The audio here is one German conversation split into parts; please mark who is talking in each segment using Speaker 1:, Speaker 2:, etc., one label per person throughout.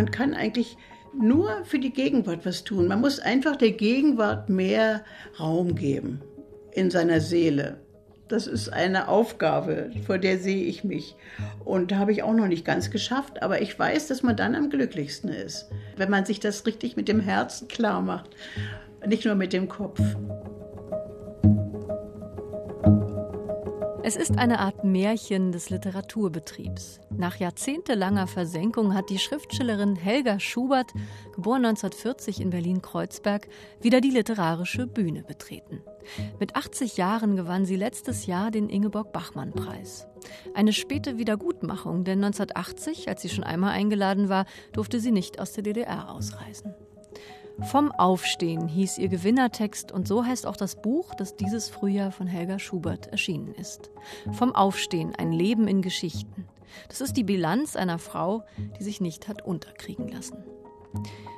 Speaker 1: man kann eigentlich nur für die Gegenwart was tun. Man muss einfach der Gegenwart mehr Raum geben in seiner Seele. Das ist eine Aufgabe, vor der sehe ich mich. Und da habe ich auch noch nicht ganz geschafft, aber ich weiß, dass man dann am glücklichsten ist, wenn man sich das richtig mit dem Herzen klar macht, nicht nur mit dem Kopf.
Speaker 2: Es ist eine Art Märchen des Literaturbetriebs. Nach jahrzehntelanger Versenkung hat die Schriftstellerin Helga Schubert, geboren 1940 in Berlin-Kreuzberg, wieder die literarische Bühne betreten. Mit 80 Jahren gewann sie letztes Jahr den Ingeborg-Bachmann-Preis. Eine späte Wiedergutmachung, denn 1980, als sie schon einmal eingeladen war, durfte sie nicht aus der DDR ausreisen. Vom Aufstehen hieß ihr Gewinnertext und so heißt auch das Buch, das dieses Frühjahr von Helga Schubert erschienen ist. Vom Aufstehen, ein Leben in Geschichten. Das ist die Bilanz einer Frau, die sich nicht hat unterkriegen lassen.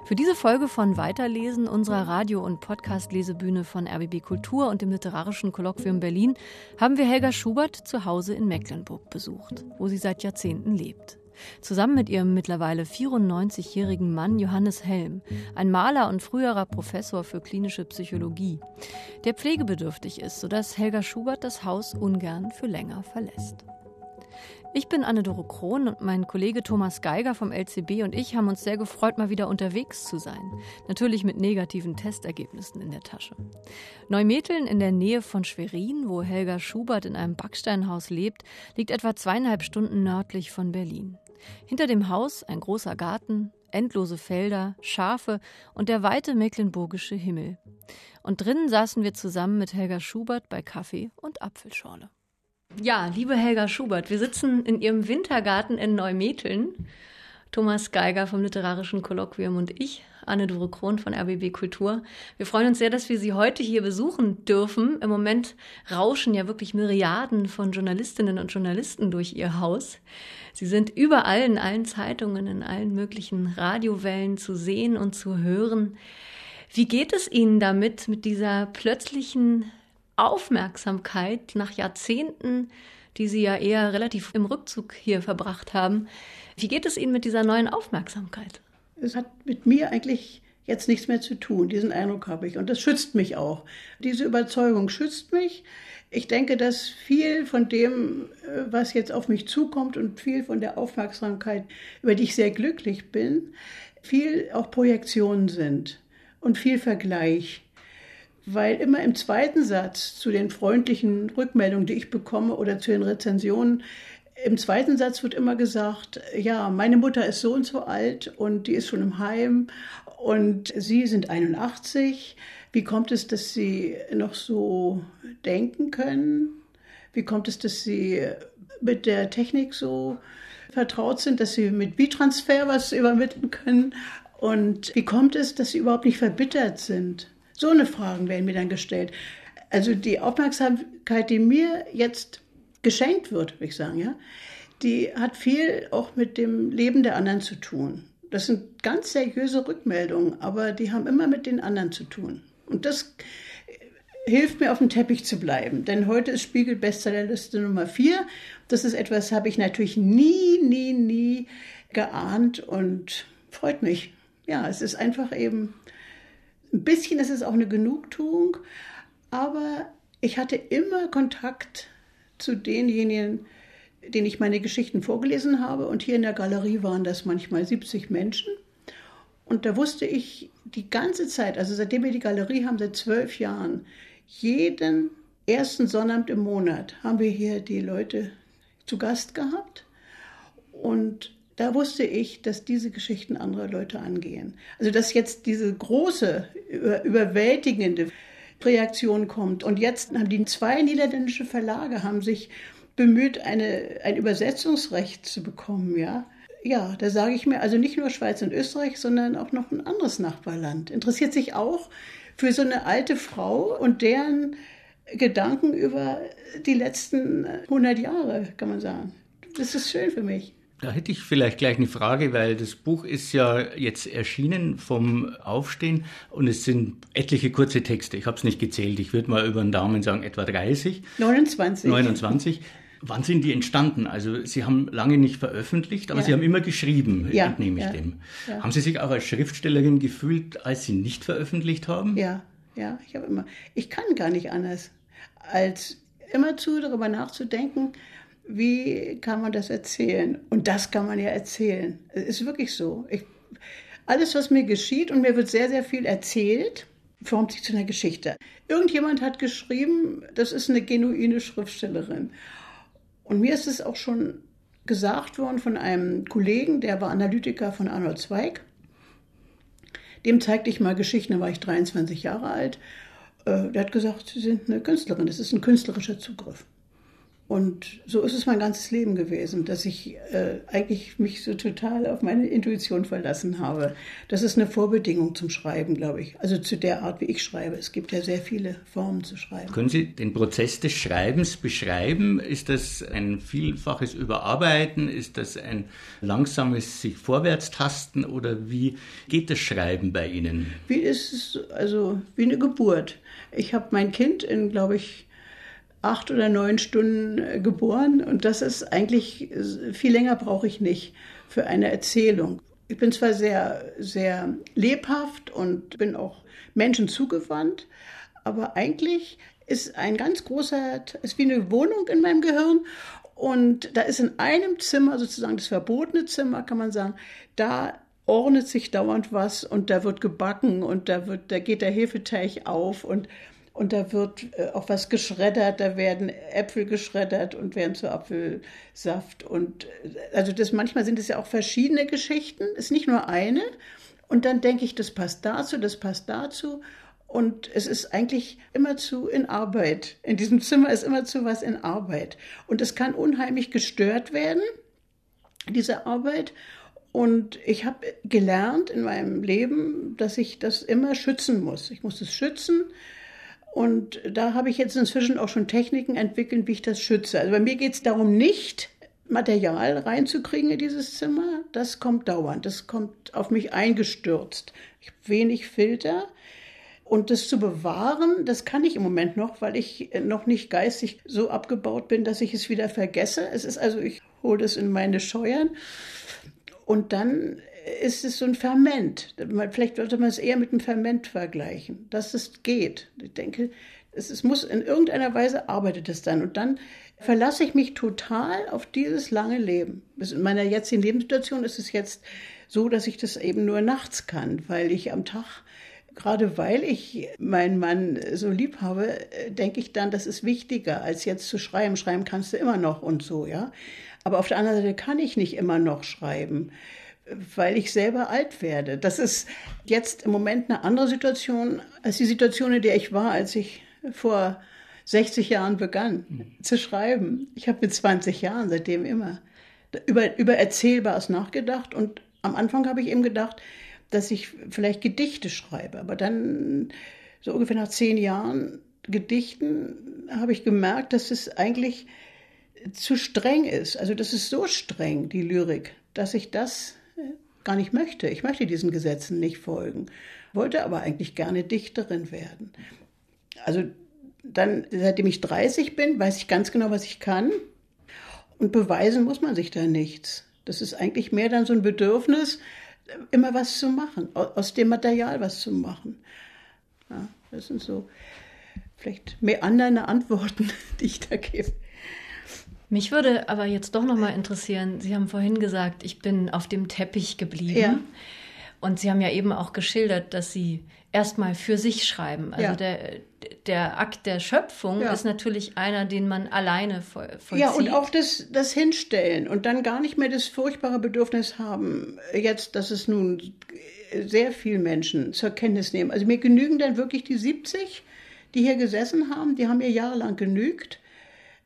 Speaker 2: Für diese Folge von Weiterlesen unserer Radio- und Podcast-Lesebühne von RBB Kultur und dem Literarischen Kolloquium Berlin haben wir Helga Schubert zu Hause in Mecklenburg besucht, wo sie seit Jahrzehnten lebt. Zusammen mit ihrem mittlerweile 94-jährigen Mann Johannes Helm, ein Maler und früherer Professor für klinische Psychologie, der pflegebedürftig ist, sodass Helga Schubert das Haus ungern für länger verlässt. Ich bin Anne-Dore Krohn und mein Kollege Thomas Geiger vom LCB und ich haben uns sehr gefreut, mal wieder unterwegs zu sein. Natürlich mit negativen Testergebnissen in der Tasche. Neumeteln in der Nähe von Schwerin, wo Helga Schubert in einem Backsteinhaus lebt, liegt etwa zweieinhalb Stunden nördlich von Berlin. Hinter dem Haus ein großer Garten, endlose Felder, Schafe und der weite mecklenburgische Himmel. Und drinnen saßen wir zusammen mit Helga Schubert bei Kaffee und Apfelschorle. Ja, liebe Helga Schubert, wir sitzen in Ihrem Wintergarten in Neumeteln. Thomas Geiger vom Literarischen Kolloquium und ich, Anne-Dore Krohn von RBB Kultur. Wir freuen uns sehr, dass wir Sie heute hier besuchen dürfen. Im Moment rauschen ja wirklich Myriaden von Journalistinnen und Journalisten durch Ihr Haus. Sie sind überall in allen Zeitungen, in allen möglichen Radiowellen zu sehen und zu hören. Wie geht es Ihnen damit, mit dieser plötzlichen Aufmerksamkeit nach Jahrzehnten, die Sie ja eher relativ im Rückzug hier verbracht haben? Wie geht es Ihnen mit dieser neuen Aufmerksamkeit?
Speaker 1: Es hat mit mir eigentlich jetzt nichts mehr zu tun. Diesen Eindruck habe ich. Und das schützt mich auch. Diese Überzeugung schützt mich. Ich denke, dass viel von dem, äh, was jetzt auf mich zukommt und viel von der Aufmerksamkeit, über die ich sehr glücklich bin, viel auch Projektionen sind und viel Vergleich. Weil immer im zweiten Satz zu den freundlichen Rückmeldungen, die ich bekomme oder zu den Rezensionen, im zweiten Satz wird immer gesagt, ja, meine Mutter ist so und so alt und die ist schon im Heim und Sie sind 81. Wie kommt es, dass Sie noch so denken können? Wie kommt es, dass Sie mit der Technik so vertraut sind, dass Sie mit B-Transfer was übermitteln können? Und wie kommt es, dass Sie überhaupt nicht verbittert sind? So eine Fragen werden mir dann gestellt. Also die Aufmerksamkeit, die mir jetzt geschenkt wird, würde ich sagen, ja, die hat viel auch mit dem Leben der anderen zu tun. Das sind ganz seriöse Rückmeldungen, aber die haben immer mit den anderen zu tun. Und das hilft mir auf dem Teppich zu bleiben. Denn heute ist Spiegel Bestsellerliste Nummer 4. Das ist etwas, habe ich natürlich nie, nie, nie geahnt und freut mich. Ja, es ist einfach eben, ein bisschen ist auch eine Genugtuung, aber ich hatte immer Kontakt zu denjenigen, denen ich meine Geschichten vorgelesen habe. Und hier in der Galerie waren das manchmal 70 Menschen. Und da wusste ich die ganze Zeit, also seitdem wir die Galerie haben, seit zwölf Jahren, jeden ersten Sonnabend im Monat haben wir hier die Leute zu Gast gehabt. Und da wusste ich, dass diese Geschichten andere Leute angehen. Also dass jetzt diese große, überwältigende Reaktion kommt. Und jetzt haben die zwei niederländische Verlage haben sich bemüht, eine, ein Übersetzungsrecht zu bekommen, ja. Ja, da sage ich mir, also nicht nur Schweiz und Österreich, sondern auch noch ein anderes Nachbarland. Interessiert sich auch für so eine alte Frau und deren Gedanken über die letzten 100 Jahre, kann man sagen. Das ist schön für mich.
Speaker 3: Da hätte ich vielleicht gleich eine Frage, weil das Buch ist ja jetzt erschienen vom Aufstehen und es sind etliche kurze Texte. Ich habe es nicht gezählt. Ich würde mal über den Daumen sagen, etwa 30.
Speaker 1: 29.
Speaker 3: 29. Wann sind die entstanden? Also Sie haben lange nicht veröffentlicht, aber ja. Sie haben immer geschrieben, ja, entnehme ich ja, dem. Ja. Haben Sie sich auch als Schriftstellerin gefühlt, als Sie nicht veröffentlicht haben?
Speaker 1: Ja, ja, ich habe immer. Ich kann gar nicht anders, als immerzu darüber nachzudenken, wie kann man das erzählen? Und das kann man ja erzählen. Es ist wirklich so. Ich, alles, was mir geschieht, und mir wird sehr, sehr viel erzählt, formt sich zu einer Geschichte. Irgendjemand hat geschrieben, das ist eine genuine Schriftstellerin. Und mir ist es auch schon gesagt worden von einem Kollegen, der war Analytiker von Arnold Zweig. Dem zeigte ich mal Geschichten, da war ich 23 Jahre alt. Äh, der hat gesagt, Sie sind eine Künstlerin, das ist ein künstlerischer Zugriff. Und so ist es mein ganzes Leben gewesen, dass ich äh, eigentlich mich so total auf meine Intuition verlassen habe. Das ist eine Vorbedingung zum Schreiben, glaube ich. Also zu der Art, wie ich schreibe. Es gibt ja sehr viele Formen zu schreiben.
Speaker 3: Können Sie den Prozess des Schreibens beschreiben? Ist das ein vielfaches Überarbeiten? Ist das ein langsames sich vorwärts tasten? Oder wie geht das Schreiben bei Ihnen?
Speaker 1: Wie ist es, also wie eine Geburt. Ich habe mein Kind in, glaube ich, acht oder neun Stunden äh, geboren und das ist eigentlich, viel länger brauche ich nicht für eine Erzählung. Ich bin zwar sehr, sehr lebhaft und bin auch Menschen zugewandt, aber eigentlich ist ein ganz großer, ist wie eine Wohnung in meinem Gehirn und da ist in einem Zimmer, sozusagen das verbotene Zimmer, kann man sagen, da ordnet sich dauernd was und da wird gebacken und da wird, da geht der Hefeteig auf und und da wird äh, auch was geschreddert, da werden Äpfel geschreddert und werden zu Apfelsaft. Und äh, also das manchmal sind es ja auch verschiedene Geschichten, ist nicht nur eine. Und dann denke ich, das passt dazu, das passt dazu. Und es ist eigentlich immerzu in Arbeit. In diesem Zimmer ist immerzu was in Arbeit. Und es kann unheimlich gestört werden, diese Arbeit. Und ich habe gelernt in meinem Leben, dass ich das immer schützen muss. Ich muss es schützen und da habe ich jetzt inzwischen auch schon Techniken entwickelt, wie ich das schütze. Also bei mir geht es darum, nicht Material reinzukriegen in dieses Zimmer. Das kommt dauernd. Das kommt auf mich eingestürzt. Ich habe wenig Filter. Und das zu bewahren, das kann ich im Moment noch, weil ich noch nicht geistig so abgebaut bin, dass ich es wieder vergesse. Es ist also, ich hole das in meine Scheuern. Und dann ist es so ein Ferment. Vielleicht sollte man es eher mit einem Ferment vergleichen, dass es geht. Ich denke, es, es muss in irgendeiner Weise arbeitet es dann. Und dann verlasse ich mich total auf dieses lange Leben. In meiner jetzigen Lebenssituation ist es jetzt so, dass ich das eben nur nachts kann, weil ich am Tag gerade weil ich meinen Mann so lieb habe, denke ich dann, das ist wichtiger, als jetzt zu schreiben. Schreiben kannst du immer noch und so, ja. Aber auf der anderen Seite kann ich nicht immer noch schreiben weil ich selber alt werde. Das ist jetzt im Moment eine andere Situation als die Situation, in der ich war, als ich vor 60 Jahren begann mhm. zu schreiben. Ich habe mit 20 Jahren seitdem immer über, über Erzählbares nachgedacht und am Anfang habe ich eben gedacht, dass ich vielleicht Gedichte schreibe, aber dann so ungefähr nach zehn Jahren Gedichten habe ich gemerkt, dass es eigentlich zu streng ist. Also das ist so streng, die Lyrik, dass ich das gar nicht möchte. Ich möchte diesen Gesetzen nicht folgen, wollte aber eigentlich gerne Dichterin werden. Also dann, seitdem ich 30 bin, weiß ich ganz genau, was ich kann. Und beweisen muss man sich da nichts. Das ist eigentlich mehr dann so ein Bedürfnis, immer was zu machen, aus dem Material was zu machen. Ja, das sind so vielleicht mehr andere Antworten, die ich da gebe.
Speaker 2: Mich würde aber jetzt doch noch mal interessieren, Sie haben vorhin gesagt, ich bin auf dem Teppich geblieben. Ja. Und Sie haben ja eben auch geschildert, dass Sie erstmal für sich schreiben. Also ja. der, der Akt der Schöpfung ja. ist natürlich einer, den man alleine vollzieht.
Speaker 1: Ja, und auch das, das Hinstellen und dann gar nicht mehr das furchtbare Bedürfnis haben, jetzt, dass es nun sehr viele Menschen zur Kenntnis nehmen. Also mir genügen dann wirklich die 70, die hier gesessen haben, die haben mir jahrelang genügt.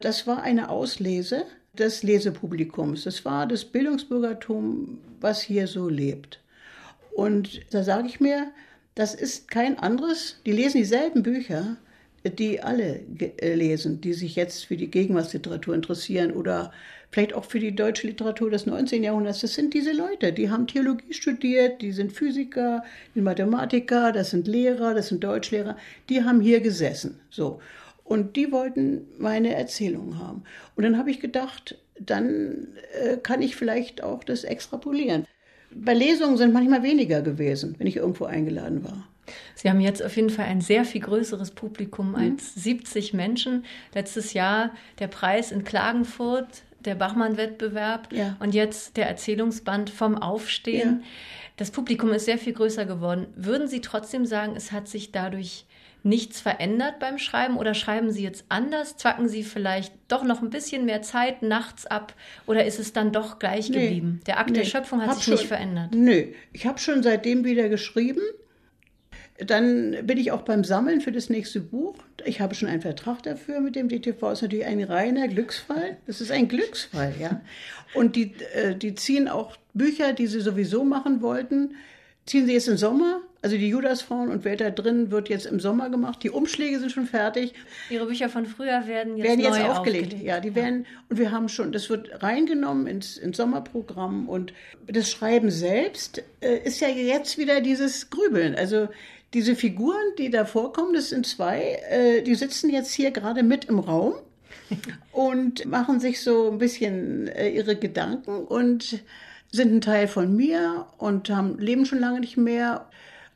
Speaker 1: Das war eine Auslese des Lesepublikums. Das war das Bildungsbürgertum, was hier so lebt. Und da sage ich mir, das ist kein anderes, die lesen dieselben Bücher, die alle äh, lesen, die sich jetzt für die Gegenwartsliteratur interessieren oder vielleicht auch für die deutsche Literatur des 19. Jahrhunderts. Das sind diese Leute, die haben Theologie studiert, die sind Physiker, die Mathematiker, das sind Lehrer, das sind Deutschlehrer, die haben hier gesessen. So. Und die wollten meine Erzählung haben. Und dann habe ich gedacht, dann äh, kann ich vielleicht auch das extrapolieren. Bei Lesungen sind manchmal weniger gewesen, wenn ich irgendwo eingeladen war.
Speaker 2: Sie haben jetzt auf jeden Fall ein sehr viel größeres Publikum mhm. als 70 Menschen. Letztes Jahr der Preis in Klagenfurt, der Bachmann-Wettbewerb ja. und jetzt der Erzählungsband vom Aufstehen. Ja. Das Publikum ist sehr viel größer geworden. Würden Sie trotzdem sagen, es hat sich dadurch nichts verändert beim Schreiben oder schreiben Sie jetzt anders? Zwacken Sie vielleicht doch noch ein bisschen mehr Zeit nachts ab oder ist es dann doch gleich nee, geblieben? Der Akt nee, der Schöpfung hat sich
Speaker 1: schon,
Speaker 2: nicht verändert.
Speaker 1: Nö, ich habe schon seitdem wieder geschrieben. Dann bin ich auch beim Sammeln für das nächste Buch. Ich habe schon einen Vertrag dafür mit dem DTV. Ist natürlich ein reiner Glücksfall. Das ist ein Glücksfall, ja. Und die, äh, die ziehen auch Bücher, die sie sowieso machen wollten, ziehen sie jetzt im Sommer. Also die Judasfrauen und wer da drin wird jetzt im Sommer gemacht. Die Umschläge sind schon fertig.
Speaker 2: Ihre Bücher von früher werden jetzt,
Speaker 1: werden jetzt
Speaker 2: neu
Speaker 1: aufgelegt. aufgelegt. Ja, die werden und wir haben schon, das wird reingenommen ins, ins Sommerprogramm und das Schreiben selbst äh, ist ja jetzt wieder dieses Grübeln. Also diese Figuren, die da vorkommen, das sind zwei, äh, die sitzen jetzt hier gerade mit im Raum und machen sich so ein bisschen äh, ihre Gedanken und sind ein Teil von mir und haben, leben schon lange nicht mehr.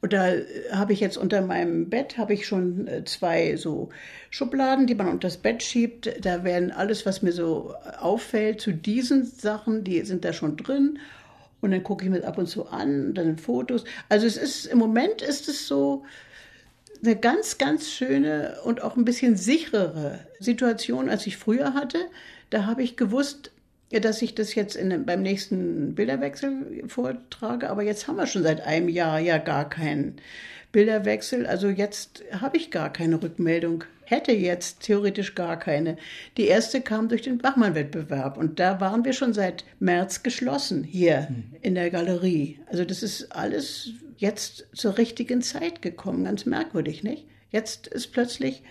Speaker 1: Und da habe ich jetzt unter meinem Bett habe ich schon äh, zwei so Schubladen, die man unter das Bett schiebt. Da werden alles, was mir so auffällt zu diesen Sachen, die sind da schon drin. Und dann gucke ich mir ab und zu an, dann Fotos. Also es ist, im Moment ist es so eine ganz, ganz schöne und auch ein bisschen sicherere Situation, als ich früher hatte. Da habe ich gewusst, dass ich das jetzt in, beim nächsten Bilderwechsel vortrage. Aber jetzt haben wir schon seit einem Jahr ja gar keinen Bilderwechsel. Also jetzt habe ich gar keine Rückmeldung hätte jetzt theoretisch gar keine. Die erste kam durch den Bachmann-Wettbewerb und da waren wir schon seit März geschlossen hier mhm. in der Galerie. Also das ist alles jetzt zur richtigen Zeit gekommen, ganz merkwürdig, nicht? Jetzt ist plötzlich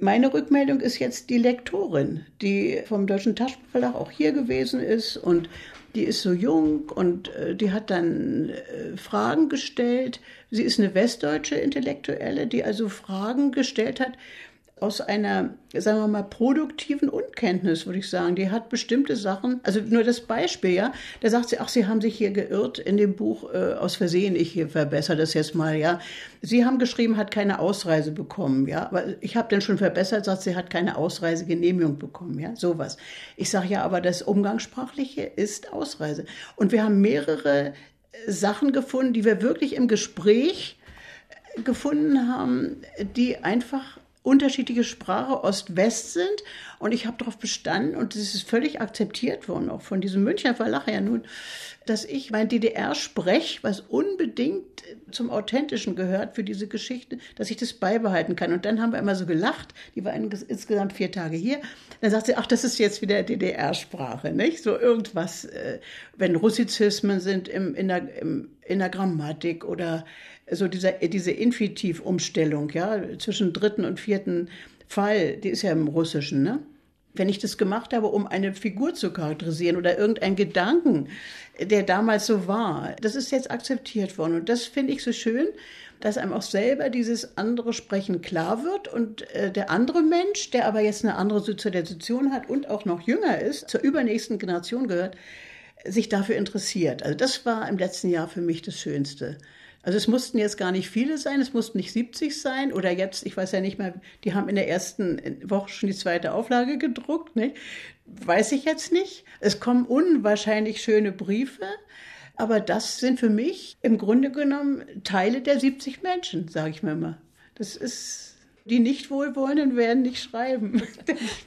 Speaker 1: meine Rückmeldung ist jetzt die Lektorin, die vom Deutschen Taschenverlag auch hier gewesen ist und die ist so jung und äh, die hat dann äh, Fragen gestellt. Sie ist eine westdeutsche Intellektuelle, die also Fragen gestellt hat, aus einer, sagen wir mal, produktiven Unkenntnis, würde ich sagen. Die hat bestimmte Sachen, also nur das Beispiel, ja, da sagt sie, ach, Sie haben sich hier geirrt in dem Buch äh, aus Versehen, ich hier verbessere das jetzt mal, ja. Sie haben geschrieben, hat keine Ausreise bekommen, ja, aber ich habe dann schon verbessert, sagt sie, hat keine Ausreisegenehmigung bekommen, ja, sowas. Ich sage ja, aber das Umgangssprachliche ist Ausreise. Und wir haben mehrere Sachen gefunden, die wir wirklich im Gespräch gefunden haben, die einfach unterschiedliche Sprache Ost-West sind. Und ich habe darauf bestanden, und es ist völlig akzeptiert worden, auch von diesem Münchner Verlag ja nun, dass ich mein DDR-Sprech, was unbedingt zum Authentischen gehört für diese Geschichte, dass ich das beibehalten kann. Und dann haben wir immer so gelacht, die war insgesamt vier Tage hier. Dann sagt sie, ach, das ist jetzt wieder DDR-Sprache, nicht? So irgendwas, äh, wenn Russizismen sind im, in, der, im, in der Grammatik oder so dieser, diese Infinitivumstellung, ja, zwischen dritten und vierten Fall, die ist ja im Russischen, ne? Wenn ich das gemacht habe, um eine Figur zu charakterisieren oder irgendeinen Gedanken, der damals so war, das ist jetzt akzeptiert worden. Und das finde ich so schön, dass einem auch selber dieses andere Sprechen klar wird und äh, der andere Mensch, der aber jetzt eine andere Sozialisation hat und auch noch jünger ist, zur übernächsten Generation gehört, sich dafür interessiert. Also das war im letzten Jahr für mich das Schönste. Also es mussten jetzt gar nicht viele sein, es mussten nicht 70 sein oder jetzt, ich weiß ja nicht mehr, die haben in der ersten Woche schon die zweite Auflage gedruckt, nicht? weiß ich jetzt nicht. Es kommen unwahrscheinlich schöne Briefe, aber das sind für mich im Grunde genommen Teile der 70 Menschen, sage ich mir mal. Das ist die nicht wohlwollenden werden nicht schreiben.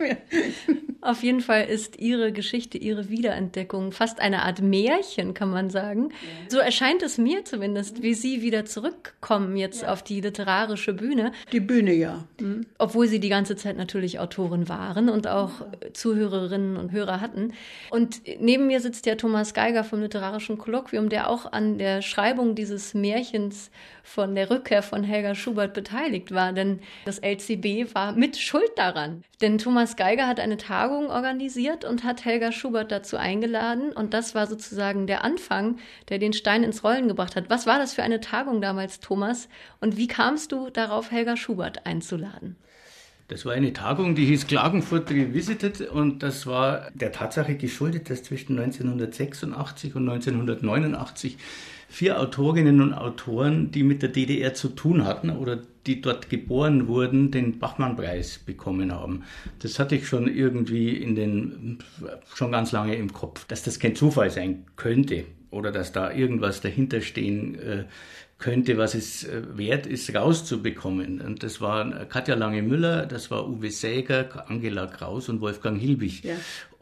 Speaker 2: Auf jeden Fall ist Ihre Geschichte, Ihre Wiederentdeckung fast eine Art Märchen, kann man sagen. Ja. So erscheint es mir zumindest, wie Sie wieder zurückkommen jetzt ja. auf die literarische Bühne.
Speaker 1: Die Bühne, ja.
Speaker 2: Mhm. Obwohl Sie die ganze Zeit natürlich Autorin waren und auch ja. Zuhörerinnen und Hörer hatten. Und neben mir sitzt ja Thomas Geiger vom Literarischen Kolloquium, der auch an der Schreibung dieses Märchens von der Rückkehr von Helga Schubert beteiligt war. Denn das LCB war mit schuld daran. Denn Thomas Geiger hat eine Tagung organisiert und hat Helga Schubert dazu eingeladen. Und das war sozusagen der Anfang, der den Stein ins Rollen gebracht hat. Was war das für eine Tagung damals, Thomas? Und wie kamst du darauf, Helga Schubert einzuladen?
Speaker 3: Das war eine Tagung, die hieß Klagenfurt Revisited und das war der Tatsache geschuldet, dass zwischen 1986 und 1989 vier Autorinnen und Autoren, die mit der DDR zu tun hatten oder die dort geboren wurden, den Bachmann-Preis bekommen haben. Das hatte ich schon irgendwie in den, schon ganz lange im Kopf, dass das kein Zufall sein könnte oder dass da irgendwas dahinter stehen äh, könnte, was es äh, wert ist, rauszubekommen. Und das waren Katja Lange-Müller, das war Uwe Säger, Angela Kraus und Wolfgang Hilbig. Ja.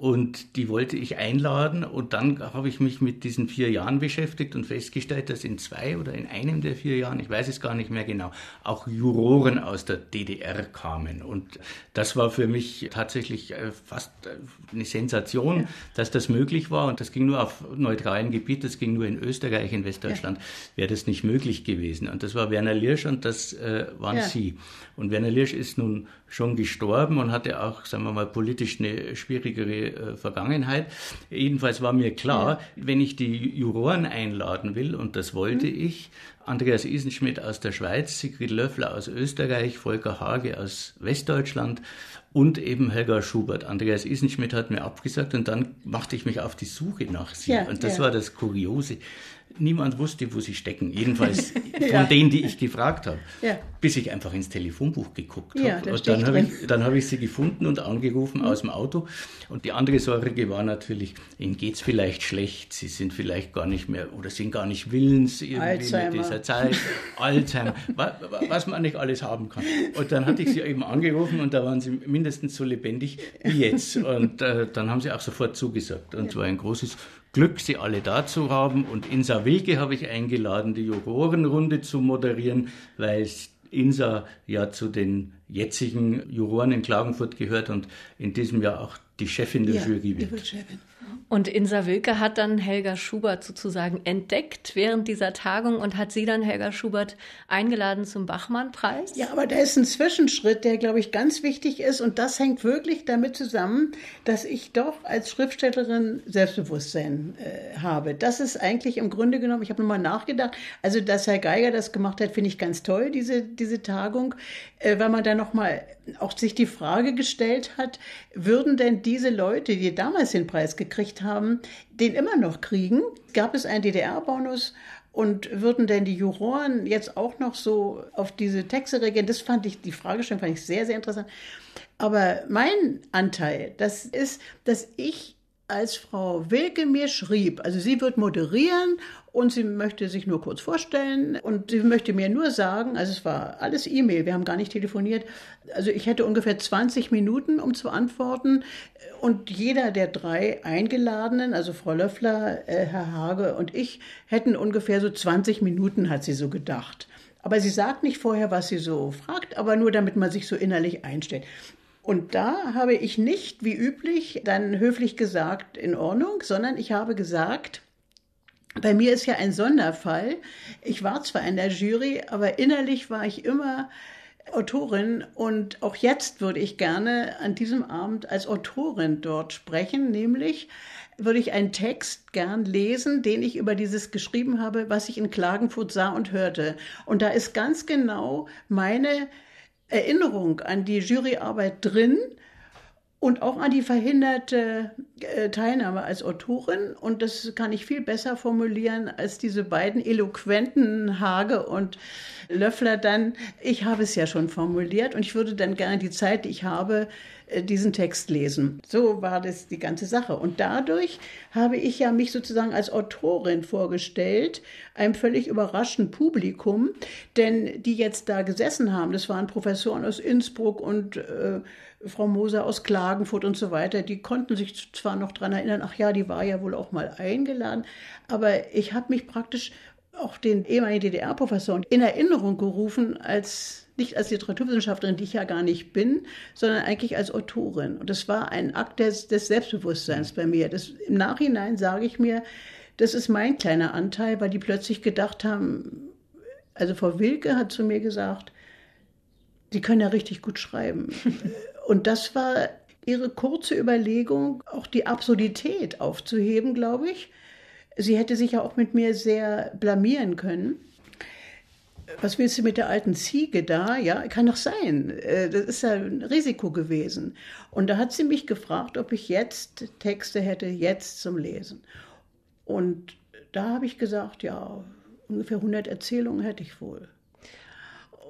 Speaker 3: Und die wollte ich einladen. Und dann habe ich mich mit diesen vier Jahren beschäftigt und festgestellt, dass in zwei oder in einem der vier Jahren, ich weiß es gar nicht mehr genau, auch Juroren aus der DDR kamen. Und das war für mich tatsächlich äh, fast äh, eine Sensation, ja. dass das möglich war. Und das ging nur auf neutralem Gebiet, das ging nur in Österreich, in Westdeutschland, ja. wäre das nicht möglich gewesen. Und das war Werner Liersch und das äh, waren ja. Sie. Und Werner Liersch ist nun schon gestorben und hatte auch, sagen wir mal, politisch eine schwierigere äh, Vergangenheit. Jedenfalls war mir klar, ja. wenn ich die Juroren einladen will, und das wollte mhm. ich, Andreas Isenschmidt aus der Schweiz, Sigrid Löffler aus Österreich, Volker Hage aus Westdeutschland und eben Helga Schubert. Andreas Isenschmidt hat mir abgesagt und dann machte ich mich auf die Suche nach sie. Ja, und das ja. war das Kuriose niemand wusste, wo sie stecken. Jedenfalls von ja. denen, die ich gefragt habe. Ja. Bis ich einfach ins Telefonbuch geguckt habe. Ja, und dann habe ich, hab ich sie gefunden und angerufen mhm. aus dem Auto. Und die andere Sorge war natürlich, ihnen geht es vielleicht schlecht, sie sind vielleicht gar nicht mehr oder sind gar nicht willens irgendwie Alzheimer. mit dieser Zeit. Alzheimer, was, was man nicht alles haben kann. Und dann hatte ich sie eben angerufen und da waren sie mindestens so lebendig wie jetzt. Und äh, dann haben sie auch sofort zugesagt. Und es war ein großes Glück, Sie alle da zu haben. Und Insa Wilke habe ich eingeladen, die Jurorenrunde zu moderieren, weil Insa ja zu den jetzigen Juroren in Klagenfurt gehört und in diesem Jahr auch die Chefin der ja, Jury wird.
Speaker 2: Und Insa Wilke hat dann Helga Schubert sozusagen entdeckt während dieser Tagung und hat sie dann, Helga Schubert, eingeladen zum Bachmann-Preis.
Speaker 1: Ja, aber da ist ein Zwischenschritt, der, glaube ich, ganz wichtig ist. Und das hängt wirklich damit zusammen, dass ich doch als Schriftstellerin Selbstbewusstsein äh, habe. Das ist eigentlich im Grunde genommen, ich habe nochmal nachgedacht, also dass Herr Geiger das gemacht hat, finde ich ganz toll, diese, diese Tagung, äh, weil man da nochmal auch sich die Frage gestellt hat, würden denn diese Leute, die damals den Preis gekriegt haben, den immer noch kriegen? Gab es einen DDR-Bonus? Und würden denn die Juroren jetzt auch noch so auf diese Texte reagieren? Das fand ich, die Fragestellung fand ich sehr, sehr interessant. Aber mein Anteil, das ist, dass ich als Frau Wilke mir schrieb, also sie wird moderieren und sie möchte sich nur kurz vorstellen und sie möchte mir nur sagen, also es war alles E-Mail, wir haben gar nicht telefoniert, also ich hätte ungefähr 20 Minuten, um zu antworten und jeder der drei Eingeladenen, also Frau Löffler, äh, Herr Hage und ich, hätten ungefähr so 20 Minuten, hat sie so gedacht. Aber sie sagt nicht vorher, was sie so fragt, aber nur damit man sich so innerlich einstellt. Und da habe ich nicht, wie üblich, dann höflich gesagt, in Ordnung, sondern ich habe gesagt, bei mir ist ja ein Sonderfall. Ich war zwar in der Jury, aber innerlich war ich immer Autorin und auch jetzt würde ich gerne an diesem Abend als Autorin dort sprechen, nämlich würde ich einen Text gern lesen, den ich über dieses geschrieben habe, was ich in Klagenfurt sah und hörte. Und da ist ganz genau meine Erinnerung an die Juryarbeit drin und auch an die verhinderte äh, Teilnahme als Autorin. Und das kann ich viel besser formulieren als diese beiden eloquenten Hage und Löffler dann. Ich habe es ja schon formuliert und ich würde dann gerne die Zeit, die ich habe, äh, diesen Text lesen. So war das die ganze Sache. Und dadurch habe ich ja mich sozusagen als Autorin vorgestellt, einem völlig überraschten Publikum, denn die jetzt da gesessen haben, das waren Professoren aus Innsbruck und äh, Frau Moser aus Klagenfurt und so weiter, die konnten sich zwar noch daran erinnern, ach ja, die war ja wohl auch mal eingeladen, aber ich habe mich praktisch auch den ehemaligen DDR-Professoren in Erinnerung gerufen als nicht als Literaturwissenschaftlerin, die ich ja gar nicht bin, sondern eigentlich als Autorin. Und das war ein Akt des, des Selbstbewusstseins bei mir. Das, Im Nachhinein sage ich mir, das ist mein kleiner Anteil, weil die plötzlich gedacht haben, also Frau Wilke hat zu mir gesagt, Sie können ja richtig gut schreiben. Und das war ihre kurze Überlegung, auch die Absurdität aufzuheben, glaube ich. Sie hätte sich ja auch mit mir sehr blamieren können. was willst du mit der alten Ziege da? Ja, kann doch sein. Äh, das ist ja ein Risiko gewesen. Und da hat sie mich gefragt, ob ich jetzt Texte hätte, jetzt zum Lesen. Und da habe ich gesagt, ja, ungefähr 100 Erzählungen hätte ich wohl.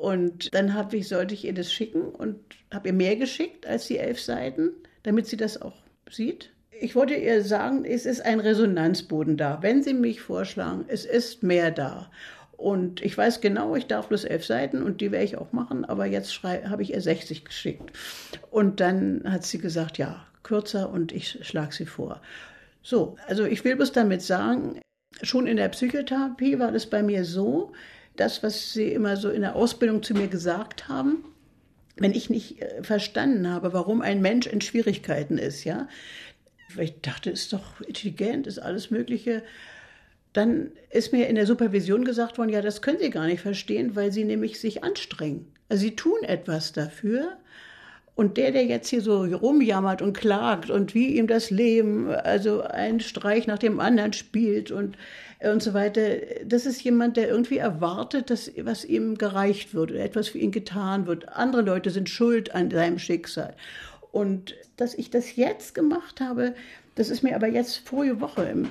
Speaker 1: Und dann habe ich, sollte ich ihr das schicken und habe ihr mehr geschickt als die elf Seiten, damit sie das auch sieht. Ich wollte ihr sagen, es ist ein Resonanzboden da. Wenn Sie mich vorschlagen, es ist mehr da. Und ich weiß genau, ich darf bloß elf Seiten und die werde ich auch machen, aber jetzt habe ich ihr 60 geschickt. Und dann hat sie gesagt, ja, kürzer und ich schlage sie vor. So, also ich will bloß damit sagen, schon in der Psychotherapie war das bei mir so, das, was Sie immer so in der Ausbildung zu mir gesagt haben, wenn ich nicht äh, verstanden habe, warum ein Mensch in Schwierigkeiten ist, ja, ich dachte, ist doch intelligent, ist alles Mögliche. Dann ist mir in der Supervision gesagt worden, ja, das können Sie gar nicht verstehen, weil Sie nämlich sich anstrengen. Also Sie tun etwas dafür. Und der, der jetzt hier so rumjammert und klagt und wie ihm das Leben, also einen Streich nach dem anderen spielt und, und so weiter, das ist jemand, der irgendwie erwartet, dass was ihm gereicht wird oder etwas für ihn getan wird. Andere Leute sind schuld an seinem Schicksal. Und dass ich das jetzt gemacht habe, das ist mir aber jetzt vorige Woche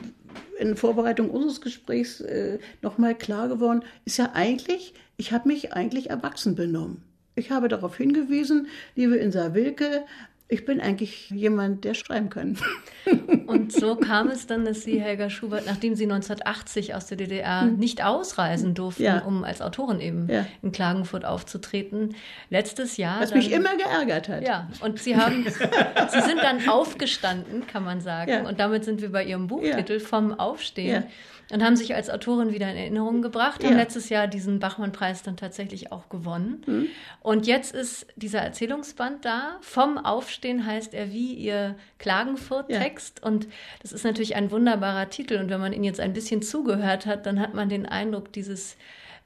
Speaker 1: in Vorbereitung unseres Gesprächs äh, nochmal klar geworden, ist ja eigentlich, ich habe mich eigentlich erwachsen benommen. Ich habe darauf hingewiesen, liebe Insa Wilke, ich bin eigentlich jemand, der schreiben kann.
Speaker 2: Und so kam es dann, dass Sie, Helga Schubert, nachdem Sie 1980 aus der DDR hm. nicht ausreisen durften, ja. um als Autorin eben ja. in Klagenfurt aufzutreten, letztes Jahr.
Speaker 1: Was dann, mich immer geärgert hat.
Speaker 2: Ja, und Sie haben, Sie sind dann aufgestanden, kann man sagen. Ja. Und damit sind wir bei Ihrem Buchtitel vom Aufstehen und haben sich als Autorin wieder in Erinnerung gebracht, haben ja. letztes Jahr diesen Bachmann-Preis dann tatsächlich auch gewonnen. Mhm. Und jetzt ist dieser Erzählungsband da. Vom Aufstehen heißt er wie ihr Klagenfurt-Text. Ja. Und das ist natürlich ein wunderbarer Titel. Und wenn man ihn jetzt ein bisschen zugehört hat, dann hat man den Eindruck, dieses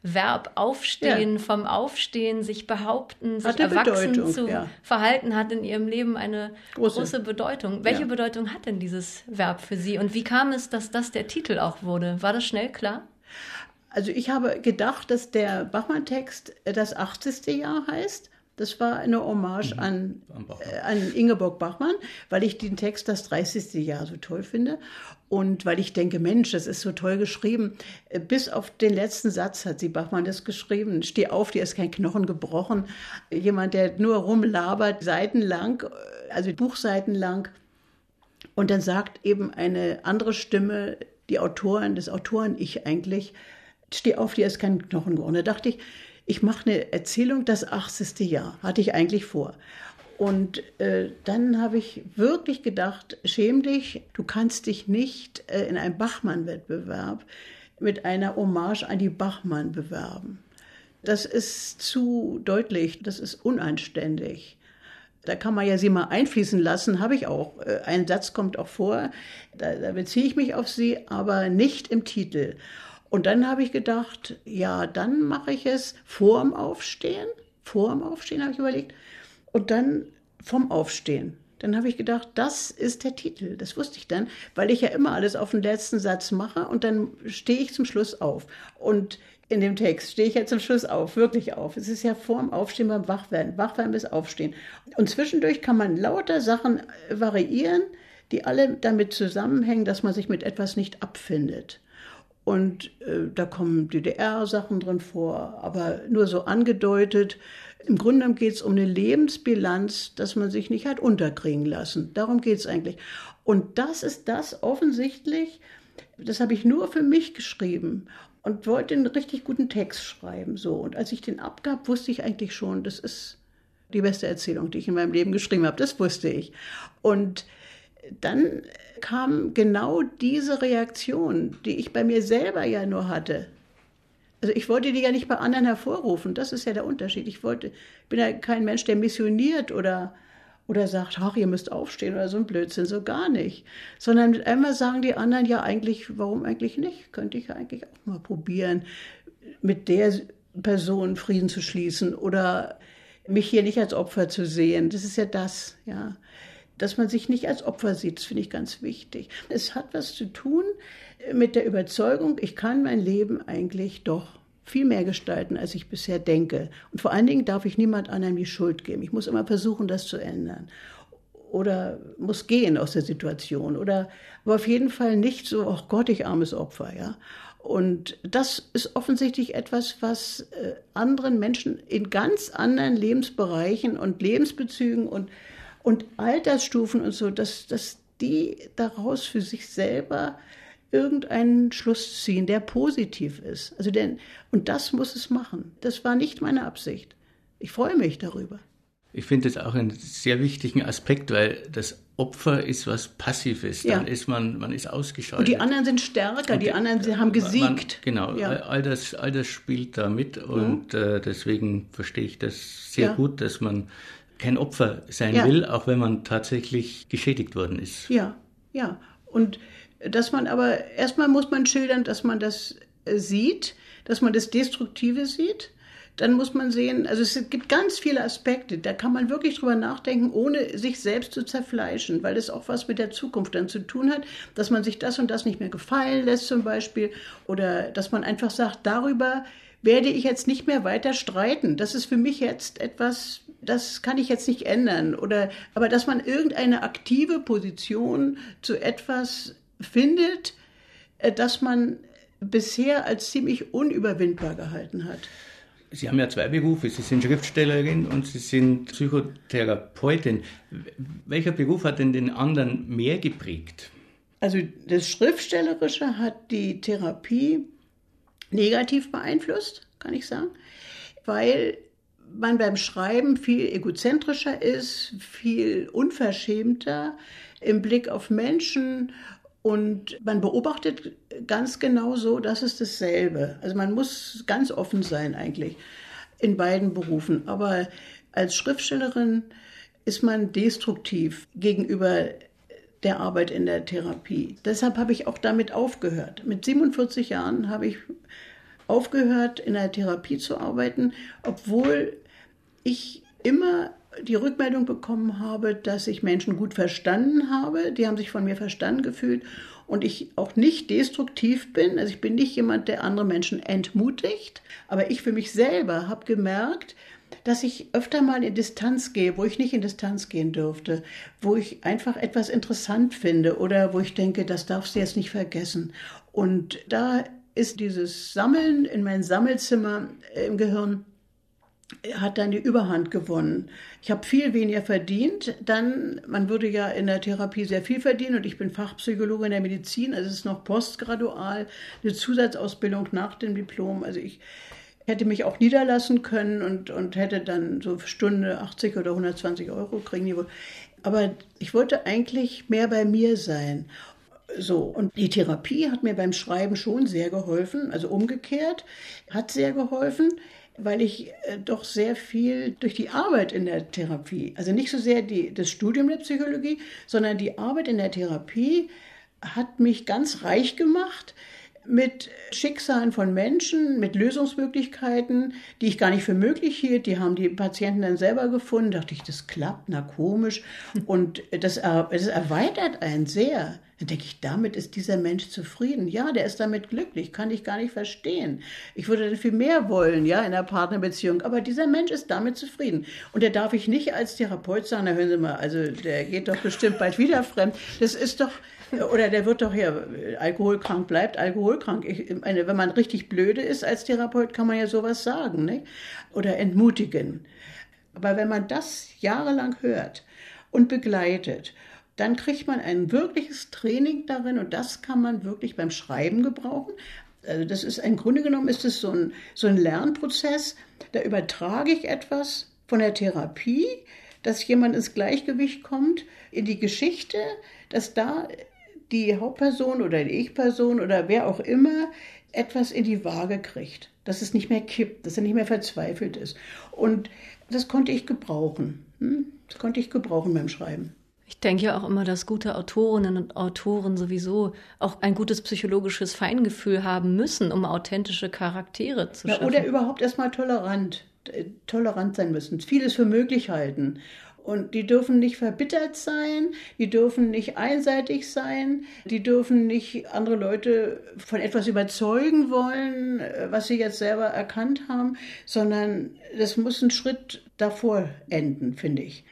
Speaker 2: Verb aufstehen, ja. vom Aufstehen, sich behaupten, sich erwachsen Bedeutung, zu ja. verhalten, hat in ihrem Leben eine große, große Bedeutung. Welche ja. Bedeutung hat denn dieses Verb für Sie? Und wie kam es, dass das der Titel auch wurde? War das schnell klar?
Speaker 1: Also ich habe gedacht, dass der Bachmann-Text das 80. Jahr heißt. Das war eine Hommage mhm. an, äh, an Ingeborg Bachmann, weil ich den Text das 30. Jahr so toll finde und weil ich denke, Mensch, das ist so toll geschrieben. Äh, bis auf den letzten Satz hat sie Bachmann das geschrieben. Steh auf, dir ist kein Knochen gebrochen. Jemand, der nur rumlabert, seitenlang, äh, also buchseitenlang. Und dann sagt eben eine andere Stimme, die Autorin, des Autoren, ich eigentlich, steh auf, dir ist kein Knochen gebrochen. Da dachte ich, ich mache eine Erzählung, das 80. Jahr, hatte ich eigentlich vor. Und äh, dann habe ich wirklich gedacht, schäm dich, du kannst dich nicht äh, in einem Bachmann-Wettbewerb mit einer Hommage an die Bachmann bewerben. Das ist zu deutlich, das ist unanständig. Da kann man ja sie mal einfließen lassen, habe ich auch. Äh, ein Satz kommt auch vor, da, da beziehe ich mich auf sie, aber nicht im Titel. Und dann habe ich gedacht, ja, dann mache ich es vor dem Aufstehen. Vor dem Aufstehen habe ich überlegt. Und dann vom Aufstehen. Dann habe ich gedacht, das ist der Titel. Das wusste ich dann, weil ich ja immer alles auf den letzten Satz mache und dann stehe ich zum Schluss auf. Und in dem Text stehe ich ja zum Schluss auf, wirklich auf. Es ist ja vor dem Aufstehen beim Wachwerden. Wachwerden bis Aufstehen. Und zwischendurch kann man lauter Sachen variieren, die alle damit zusammenhängen, dass man sich mit etwas nicht abfindet. Und äh, da kommen DDR-Sachen drin vor, aber nur so angedeutet. Im Grunde geht es um eine Lebensbilanz, dass man sich nicht hat unterkriegen lassen. Darum geht es eigentlich. Und das ist das offensichtlich, das habe ich nur für mich geschrieben und wollte einen richtig guten Text schreiben. So. Und als ich den abgab, wusste ich eigentlich schon, das ist die beste Erzählung, die ich in meinem Leben geschrieben habe. Das wusste ich. Und dann kam genau diese Reaktion, die ich bei mir selber ja nur hatte. Also ich wollte die ja nicht bei anderen hervorrufen. Das ist ja der Unterschied. Ich wollte, bin ja kein Mensch, der missioniert oder oder sagt, ach, ihr müsst aufstehen oder so ein Blödsinn, so gar nicht. Sondern einmal sagen die anderen ja eigentlich, warum eigentlich nicht? Könnte ich ja eigentlich auch mal probieren, mit der Person Frieden zu schließen oder mich hier nicht als Opfer zu sehen. Das ist ja das, ja dass man sich nicht als Opfer sieht, das finde ich ganz wichtig. Es hat was zu tun mit der Überzeugung, ich kann mein Leben eigentlich doch viel mehr gestalten, als ich bisher denke. Und vor allen Dingen darf ich niemand anderem die Schuld geben. Ich muss immer versuchen, das zu ändern. Oder muss gehen aus der Situation. Oder, aber auf jeden Fall nicht so, ach Gott, ich armes Opfer, ja. Und das ist offensichtlich etwas, was äh, anderen Menschen in ganz anderen Lebensbereichen und Lebensbezügen und, und Altersstufen und so, dass, dass die daraus für sich selber irgendeinen Schluss ziehen, der positiv ist. Also denn, und das muss es machen. Das war nicht meine Absicht. Ich freue mich darüber.
Speaker 3: Ich finde das auch einen sehr wichtigen Aspekt, weil das Opfer ist was Passives. Dann ja. ist man, man ist ausgeschaltet.
Speaker 1: Und die anderen sind stärker, die, die, anderen haben gesiegt. Man,
Speaker 3: genau, ja. all, das, all das spielt da mit und mhm. äh, deswegen verstehe ich das sehr ja. gut, dass man kein Opfer sein will, auch wenn man tatsächlich geschädigt worden ist.
Speaker 1: Ja, ja. Und dass man aber, erstmal muss man schildern, dass man das äh, sieht, dass man das Destruktive sieht. Dann muss man sehen, also es gibt ganz viele Aspekte, da kann man wirklich drüber nachdenken, ohne sich selbst zu zerfleischen, weil es auch was mit der Zukunft dann zu tun hat, dass man sich das und das nicht mehr gefallen lässt zum Beispiel oder dass man einfach sagt, darüber werde ich jetzt nicht mehr weiter streiten. Das ist für mich jetzt etwas, das kann ich jetzt nicht ändern. Oder, aber dass man irgendeine aktive Position zu etwas findet, äh, das man bisher als ziemlich unüberwindbar gehalten hat.
Speaker 3: Sie haben ja zwei Berufe. Sie sind Schriftstellerin und Sie sind Psychotherapeutin. Welcher Beruf hat denn den anderen mehr geprägt?
Speaker 1: Also das Schriftstellerische hat die Therapie negativ beeinflusst, kann ich sagen, weil man beim Schreiben viel egozentrischer ist, viel unverschämter im Blick auf Menschen und man beobachtet ganz genau so, das ist dasselbe. Also man muss ganz offen sein eigentlich in beiden Berufen. Aber als Schriftstellerin ist man destruktiv gegenüber der Arbeit in der Therapie. Deshalb habe ich auch damit aufgehört. Mit 47 Jahren habe ich aufgehört, in der Therapie zu arbeiten, obwohl ich immer die Rückmeldung bekommen habe, dass ich Menschen gut verstanden habe. Die haben sich von mir verstanden gefühlt und ich auch nicht destruktiv bin. Also ich bin nicht jemand, der andere Menschen entmutigt. Aber ich für mich selber habe gemerkt, dass ich öfter mal in Distanz gehe, wo ich nicht in Distanz gehen dürfte, wo ich einfach etwas interessant finde oder wo ich denke, das darfst du jetzt nicht vergessen. Und da ist dieses Sammeln in mein Sammelzimmer im Gehirn hat dann die Überhand gewonnen. Ich habe viel weniger verdient. Dann, man würde ja in der Therapie sehr viel verdienen und ich bin Fachpsychologe in der Medizin, also es ist noch postgradual, eine Zusatzausbildung nach dem Diplom. Also ich hätte mich auch niederlassen können und, und hätte dann so Stunde 80 oder 120 Euro kriegen. Aber ich wollte eigentlich mehr bei mir sein. So, und die Therapie hat mir beim Schreiben schon sehr geholfen, also umgekehrt, hat sehr geholfen weil ich äh, doch sehr viel durch die Arbeit in der Therapie, also nicht so sehr die, das Studium der Psychologie, sondern die Arbeit in der Therapie hat mich ganz reich gemacht mit Schicksalen von Menschen, mit Lösungsmöglichkeiten, die ich gar nicht für möglich hielt. Die haben die Patienten dann selber gefunden. Da dachte ich, das klappt, na komisch. Und das, das erweitert einen sehr. Dann denke ich, damit ist dieser Mensch zufrieden. Ja, der ist damit glücklich, kann ich gar nicht verstehen. Ich würde dann viel mehr wollen, ja, in einer Partnerbeziehung. Aber dieser Mensch ist damit zufrieden. Und der darf ich nicht als Therapeut sagen, na hören Sie mal, also der geht doch bestimmt bald wieder fremd. Das ist doch, oder der wird doch hier alkoholkrank, bleibt alkoholkrank. Ich meine, wenn man richtig blöde ist als Therapeut, kann man ja sowas sagen, nicht? Oder entmutigen. Aber wenn man das jahrelang hört und begleitet dann kriegt man ein wirkliches Training darin und das kann man wirklich beim Schreiben gebrauchen. Also das ist im Grunde genommen ist es so ein, so ein Lernprozess. Da übertrage ich etwas von der Therapie, dass jemand ins Gleichgewicht kommt, in die Geschichte, dass da die Hauptperson oder die Ich-Person oder wer auch immer etwas in die Waage kriegt, dass es nicht mehr kippt, dass er nicht mehr verzweifelt ist. Und das konnte ich gebrauchen. Hm? Das konnte ich gebrauchen beim Schreiben.
Speaker 2: Ich denke ja auch immer, dass gute Autorinnen und Autoren sowieso auch ein gutes psychologisches Feingefühl haben müssen, um authentische Charaktere zu schaffen.
Speaker 1: oder überhaupt erstmal tolerant, äh, tolerant sein müssen, vieles für möglich halten Und die dürfen nicht verbittert sein, die dürfen nicht einseitig sein, die dürfen nicht andere Leute von etwas überzeugen wollen, äh, was sie jetzt selber erkannt haben, sondern das muss ein Schritt davor enden, finde ich.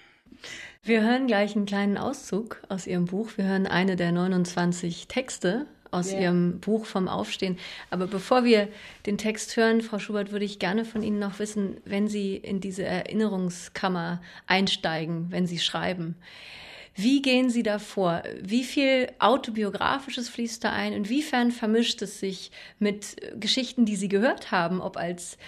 Speaker 2: Wir hören gleich einen kleinen Auszug aus Ihrem Buch. Wir hören eine der 29 Texte aus yeah. Ihrem Buch vom Aufstehen. Aber bevor wir den Text hören, Frau Schubert, würde ich gerne von Ihnen noch wissen, wenn Sie in diese Erinnerungskammer einsteigen, wenn Sie schreiben. Wie gehen Sie da vor? Wie viel autobiografisches fließt da ein? Inwiefern vermischt es sich mit Geschichten, die Sie gehört haben, ob als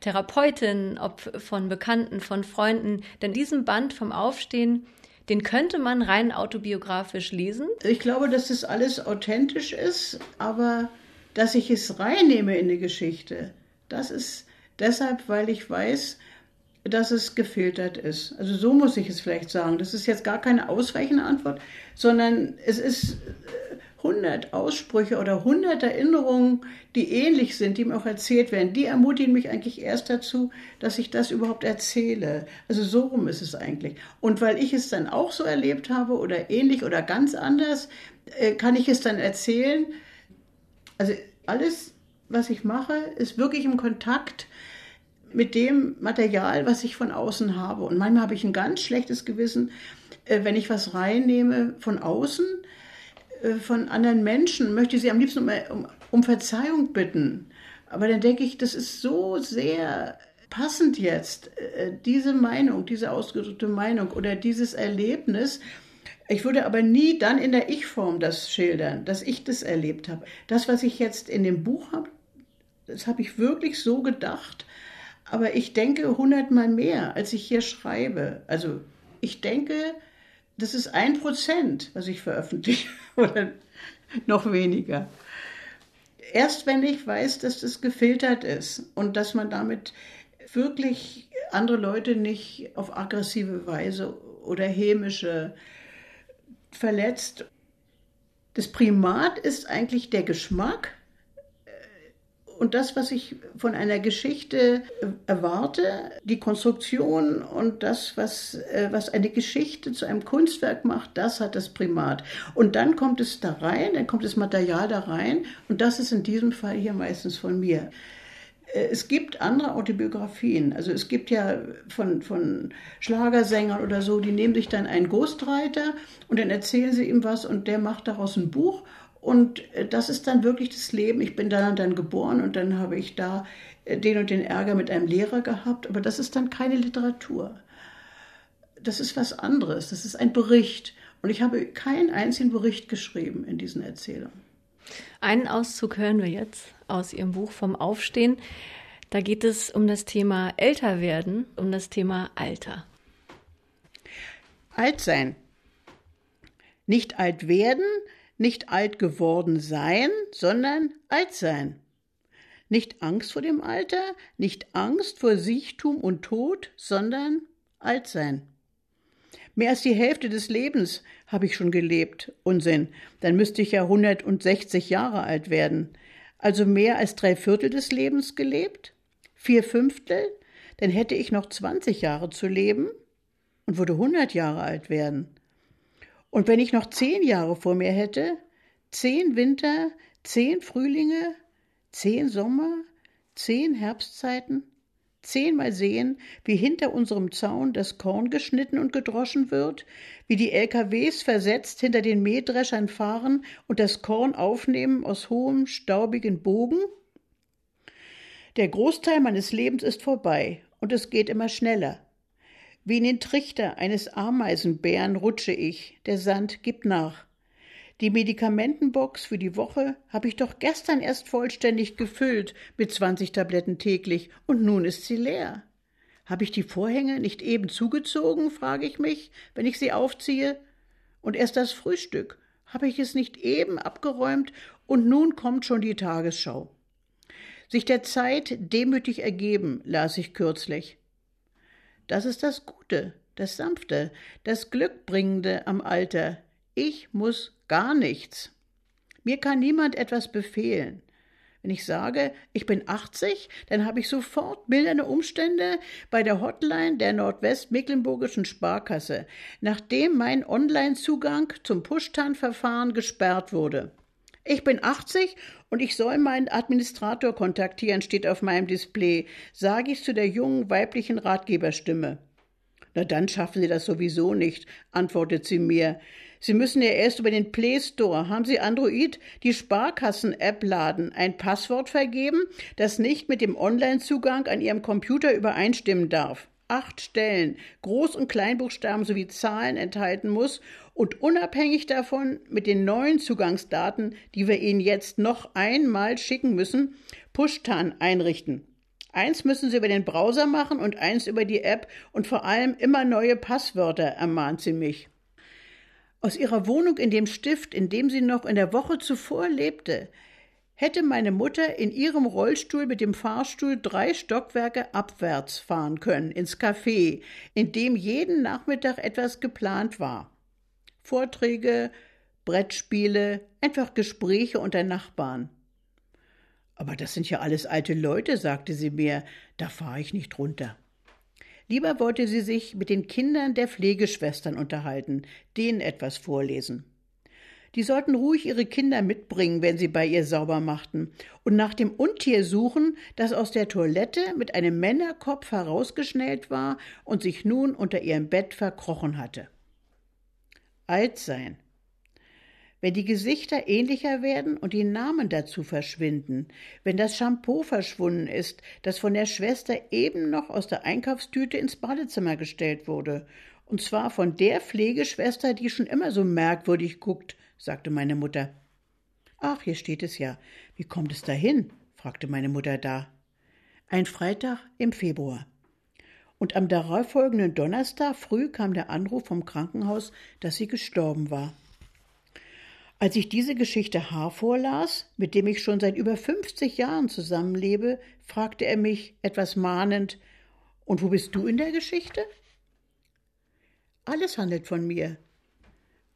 Speaker 2: Therapeutin, ob von Bekannten, von Freunden? Denn diesen Band vom Aufstehen den könnte man rein autobiografisch lesen?
Speaker 1: Ich glaube, dass das alles authentisch ist, aber dass ich es reinnehme in die Geschichte, das ist deshalb, weil ich weiß, dass es gefiltert ist. Also so muss ich es vielleicht sagen. Das ist jetzt gar keine ausweichende Antwort, sondern es ist 100 Aussprüche oder 100 Erinnerungen, die ähnlich sind, die mir auch erzählt werden, die ermutigen mich eigentlich erst dazu, dass ich das überhaupt erzähle. Also so rum ist es eigentlich. Und weil ich es dann auch so erlebt habe oder ähnlich oder ganz anders, äh, kann ich es dann erzählen. Also alles, was ich mache, ist wirklich im Kontakt mit dem Material, was ich von außen habe. Und manchmal habe ich ein ganz schlechtes Gewissen, äh, wenn ich was reinnehme von außen von anderen Menschen, möchte sie am liebsten um, um, um Verzeihung bitten. Aber dann denke ich, das ist so sehr passend jetzt, äh, diese Meinung, diese ausgedrückte Meinung oder dieses Erlebnis. Ich würde aber nie dann in der Ich-Form das schildern, dass ich das erlebt habe. Das, was ich jetzt in dem Buch habe, das habe ich wirklich so gedacht. Aber ich denke hundertmal mehr, als ich hier schreibe. Also ich denke, das ist ein Prozent, was ich veröffentliche oder noch weniger. Erst wenn ich weiß, dass das gefiltert ist und dass man damit wirklich andere Leute nicht auf aggressive Weise oder hämische verletzt. Das Primat ist eigentlich der Geschmack und das, was ich von einer Geschichte äh, erwarte, die Konstruktion und das, was, äh, was eine Geschichte zu einem Kunstwerk macht, das hat das Primat. Und dann kommt es da rein, dann kommt das Material da rein und das ist in diesem Fall hier meistens von mir. Äh, es gibt andere Autobiografien. Also es gibt ja von, von Schlagersängern oder so, die nehmen sich dann einen Ghostwriter und dann erzählen sie ihm was und der macht daraus ein Buch und äh, das ist dann wirklich das Leben. Ich bin dann dann geboren und dann habe ich da äh, den und den Ärger mit einem Lehrer gehabt. Aber das ist dann keine Literatur. Das ist was anderes. Das ist ein Bericht. Und ich habe keinen einzigen Bericht geschrieben in diesen Erzählungen.
Speaker 2: Einen Auszug hören wir jetzt aus Ihrem Buch vom Aufstehen. Da geht es um das Thema Älterwerden, um das Thema Alter.
Speaker 1: Alt sein. Nicht alt werden, nicht alt geworden sein, sondern alt sein. Nicht Angst vor dem Alter, nicht Angst vor Siechtum und Tod, sondern alt sein. Mehr als die Hälfte des Lebens habe ich schon gelebt. Unsinn. Dann müsste ich ja 160 Jahre alt werden. Also mehr als drei Viertel des Lebens gelebt? Vier Fünftel? Dann hätte ich noch 20 Jahre zu leben und würde 100 Jahre alt werden. Und wenn ich noch zehn Jahre vor mir hätte, zehn Winter, zehn Frühlinge, zehn Sommer, zehn Herbstzeiten, zehnmal sehen, wie hinter unserem Zaun das Korn geschnitten und gedroschen wird, wie die LKWs versetzt hinter den Mähdreschern fahren und das Korn aufnehmen aus hohem, staubigen Bogen? Der Großteil meines Lebens ist vorbei und es geht immer schneller. Wie in den Trichter eines Ameisenbären rutsche ich, der Sand gibt nach. Die Medikamentenbox für die Woche habe ich doch gestern erst vollständig gefüllt mit 20 Tabletten täglich und nun ist sie leer. Habe ich die Vorhänge nicht eben zugezogen, frage ich mich, wenn ich sie aufziehe? Und erst das Frühstück, habe ich es nicht eben abgeräumt und nun kommt schon die Tagesschau. Sich der Zeit demütig ergeben, las ich kürzlich. Das ist das Gute, das Sanfte, das Glückbringende am Alter. Ich muss gar nichts. Mir kann niemand etwas befehlen. Wenn ich sage, ich bin 80, dann habe ich sofort mildernde Umstände bei der Hotline der Nordwestmecklenburgischen Sparkasse, nachdem mein Online-Zugang zum Pushtan-Verfahren gesperrt wurde. Ich bin 80 und ich soll meinen Administrator kontaktieren, steht auf meinem Display, sage ich zu der jungen weiblichen Ratgeberstimme. Na dann schaffen Sie das sowieso nicht, antwortet sie mir. Sie müssen ja erst über den Play Store, haben Sie Android, die Sparkassen-App laden, ein Passwort vergeben, das nicht mit dem Online-Zugang an Ihrem Computer übereinstimmen darf. Acht Stellen, Groß- und Kleinbuchstaben sowie Zahlen enthalten muss und unabhängig davon mit den neuen Zugangsdaten, die wir Ihnen jetzt noch einmal schicken müssen, Pushtan einrichten. Eins müssen Sie über den Browser machen und eins über die App und vor allem immer neue Passwörter, ermahnt sie mich. Aus ihrer Wohnung in dem Stift, in dem sie noch in der Woche zuvor lebte, hätte meine Mutter in ihrem Rollstuhl mit dem Fahrstuhl drei Stockwerke abwärts fahren können, ins Café, in dem jeden Nachmittag etwas geplant war. Vorträge, Brettspiele, einfach Gespräche unter Nachbarn. Aber das sind ja alles alte Leute, sagte sie mir, da fahre ich nicht runter. Lieber wollte sie sich mit den Kindern der Pflegeschwestern unterhalten, denen etwas vorlesen. Die sollten ruhig ihre Kinder mitbringen, wenn sie bei ihr sauber machten, und nach dem Untier suchen, das aus der Toilette mit einem Männerkopf herausgeschnellt war und sich nun unter ihrem Bett verkrochen hatte. Alt sein, wenn die Gesichter ähnlicher werden und die Namen dazu verschwinden, wenn das Shampoo verschwunden ist, das von der Schwester eben noch aus der Einkaufstüte ins Badezimmer gestellt wurde, und zwar von der Pflegeschwester, die schon immer so merkwürdig guckt, sagte meine Mutter. Ach, hier steht es ja. Wie kommt es dahin? fragte meine Mutter da. Ein Freitag im Februar. Und am darauffolgenden Donnerstag früh kam der Anruf vom Krankenhaus, dass sie gestorben war. Als ich diese Geschichte H. vorlas, mit dem ich schon seit über 50 Jahren zusammenlebe, fragte er mich etwas mahnend, und wo bist du in der Geschichte? Alles handelt von mir.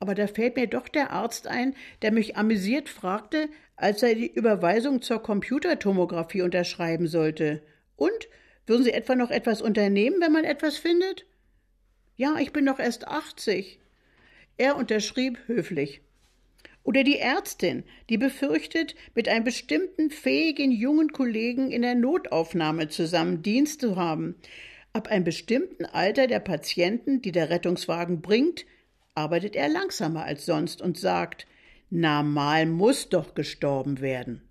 Speaker 1: Aber da fällt mir doch der Arzt ein, der mich amüsiert fragte, als er die Überweisung zur Computertomographie unterschreiben sollte. Und? Würden Sie etwa noch etwas unternehmen, wenn man etwas findet? Ja, ich bin doch erst 80. Er unterschrieb höflich. Oder die Ärztin, die befürchtet, mit einem bestimmten fähigen jungen Kollegen in der Notaufnahme zusammen Dienst zu haben. Ab einem bestimmten Alter der Patienten, die der Rettungswagen bringt, arbeitet er langsamer als sonst und sagt, na mal muss doch gestorben werden.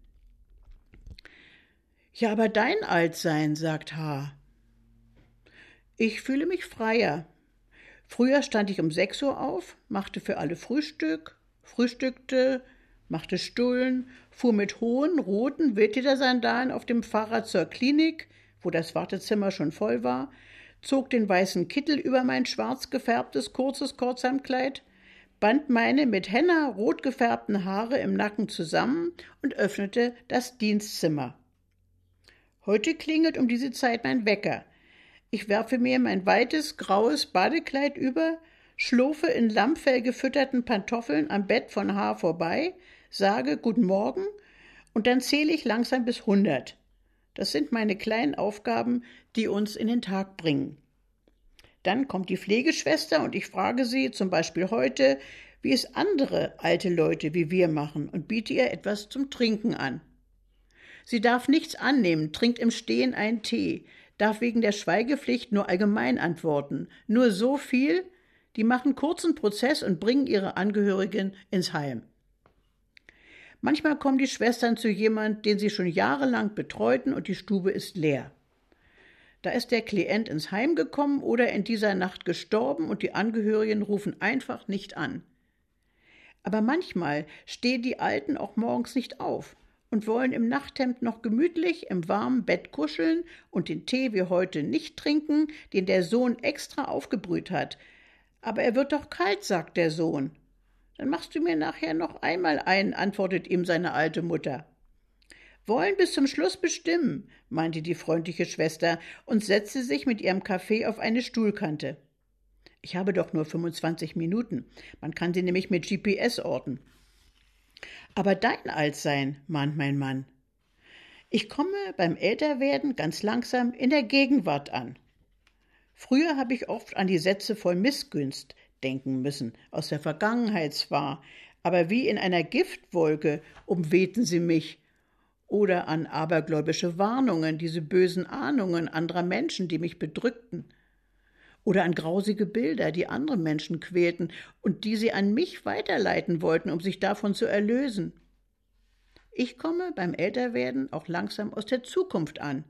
Speaker 1: Ja, aber dein Altsein, sagt H. Ich fühle mich freier. Früher stand ich um sechs Uhr auf, machte für alle Frühstück, frühstückte, machte Stullen, fuhr mit hohen, roten Wildledersandalen auf dem Fahrrad zur Klinik, wo das Wartezimmer schon voll war, zog den weißen Kittel über mein schwarz gefärbtes, kurzes Kurzhemdkleid, band meine mit Henna rot gefärbten Haare im Nacken zusammen und öffnete das Dienstzimmer. Heute klingelt um diese Zeit mein Wecker. Ich werfe mir mein weites, graues Badekleid über, schlurfe in Lammfell gefütterten Pantoffeln am Bett von H. vorbei, sage Guten Morgen und dann zähle ich langsam bis hundert. Das sind meine kleinen Aufgaben, die uns in den Tag bringen. Dann kommt die Pflegeschwester und ich frage sie, zum Beispiel heute, wie es andere alte Leute wie wir machen und biete ihr etwas zum Trinken an. Sie darf nichts annehmen, trinkt im Stehen einen Tee, darf wegen der Schweigepflicht nur allgemein antworten, nur so viel, die machen kurzen Prozess und bringen ihre Angehörigen ins Heim. Manchmal kommen die Schwestern zu jemand, den sie schon jahrelang betreuten und die Stube ist leer. Da ist der Klient ins Heim gekommen oder in dieser Nacht gestorben und die Angehörigen rufen einfach nicht an. Aber manchmal stehen die Alten auch morgens nicht auf und wollen im Nachthemd noch gemütlich im warmen Bett kuscheln und den Tee wie heute nicht trinken, den der Sohn extra aufgebrüht hat, aber er wird doch kalt, sagt der Sohn. Dann machst du mir nachher noch einmal ein, antwortet ihm seine alte Mutter. Wollen bis zum Schluss bestimmen, meinte die freundliche Schwester und setzte sich mit ihrem Kaffee auf eine Stuhlkante. Ich habe doch nur 25 Minuten. Man kann sie nämlich mit GPS orten. Aber dein Altsein, mahnt mein Mann. Ich komme beim Älterwerden ganz langsam in der Gegenwart an. Früher habe ich oft an die Sätze voll Missgunst denken müssen, aus der Vergangenheit zwar, aber wie in einer Giftwolke umwehten sie mich, oder an abergläubische Warnungen, diese bösen Ahnungen anderer Menschen, die mich bedrückten, oder an grausige Bilder, die andere Menschen quälten und die sie an mich weiterleiten wollten, um sich davon zu erlösen. Ich komme beim Älterwerden auch langsam aus der Zukunft an,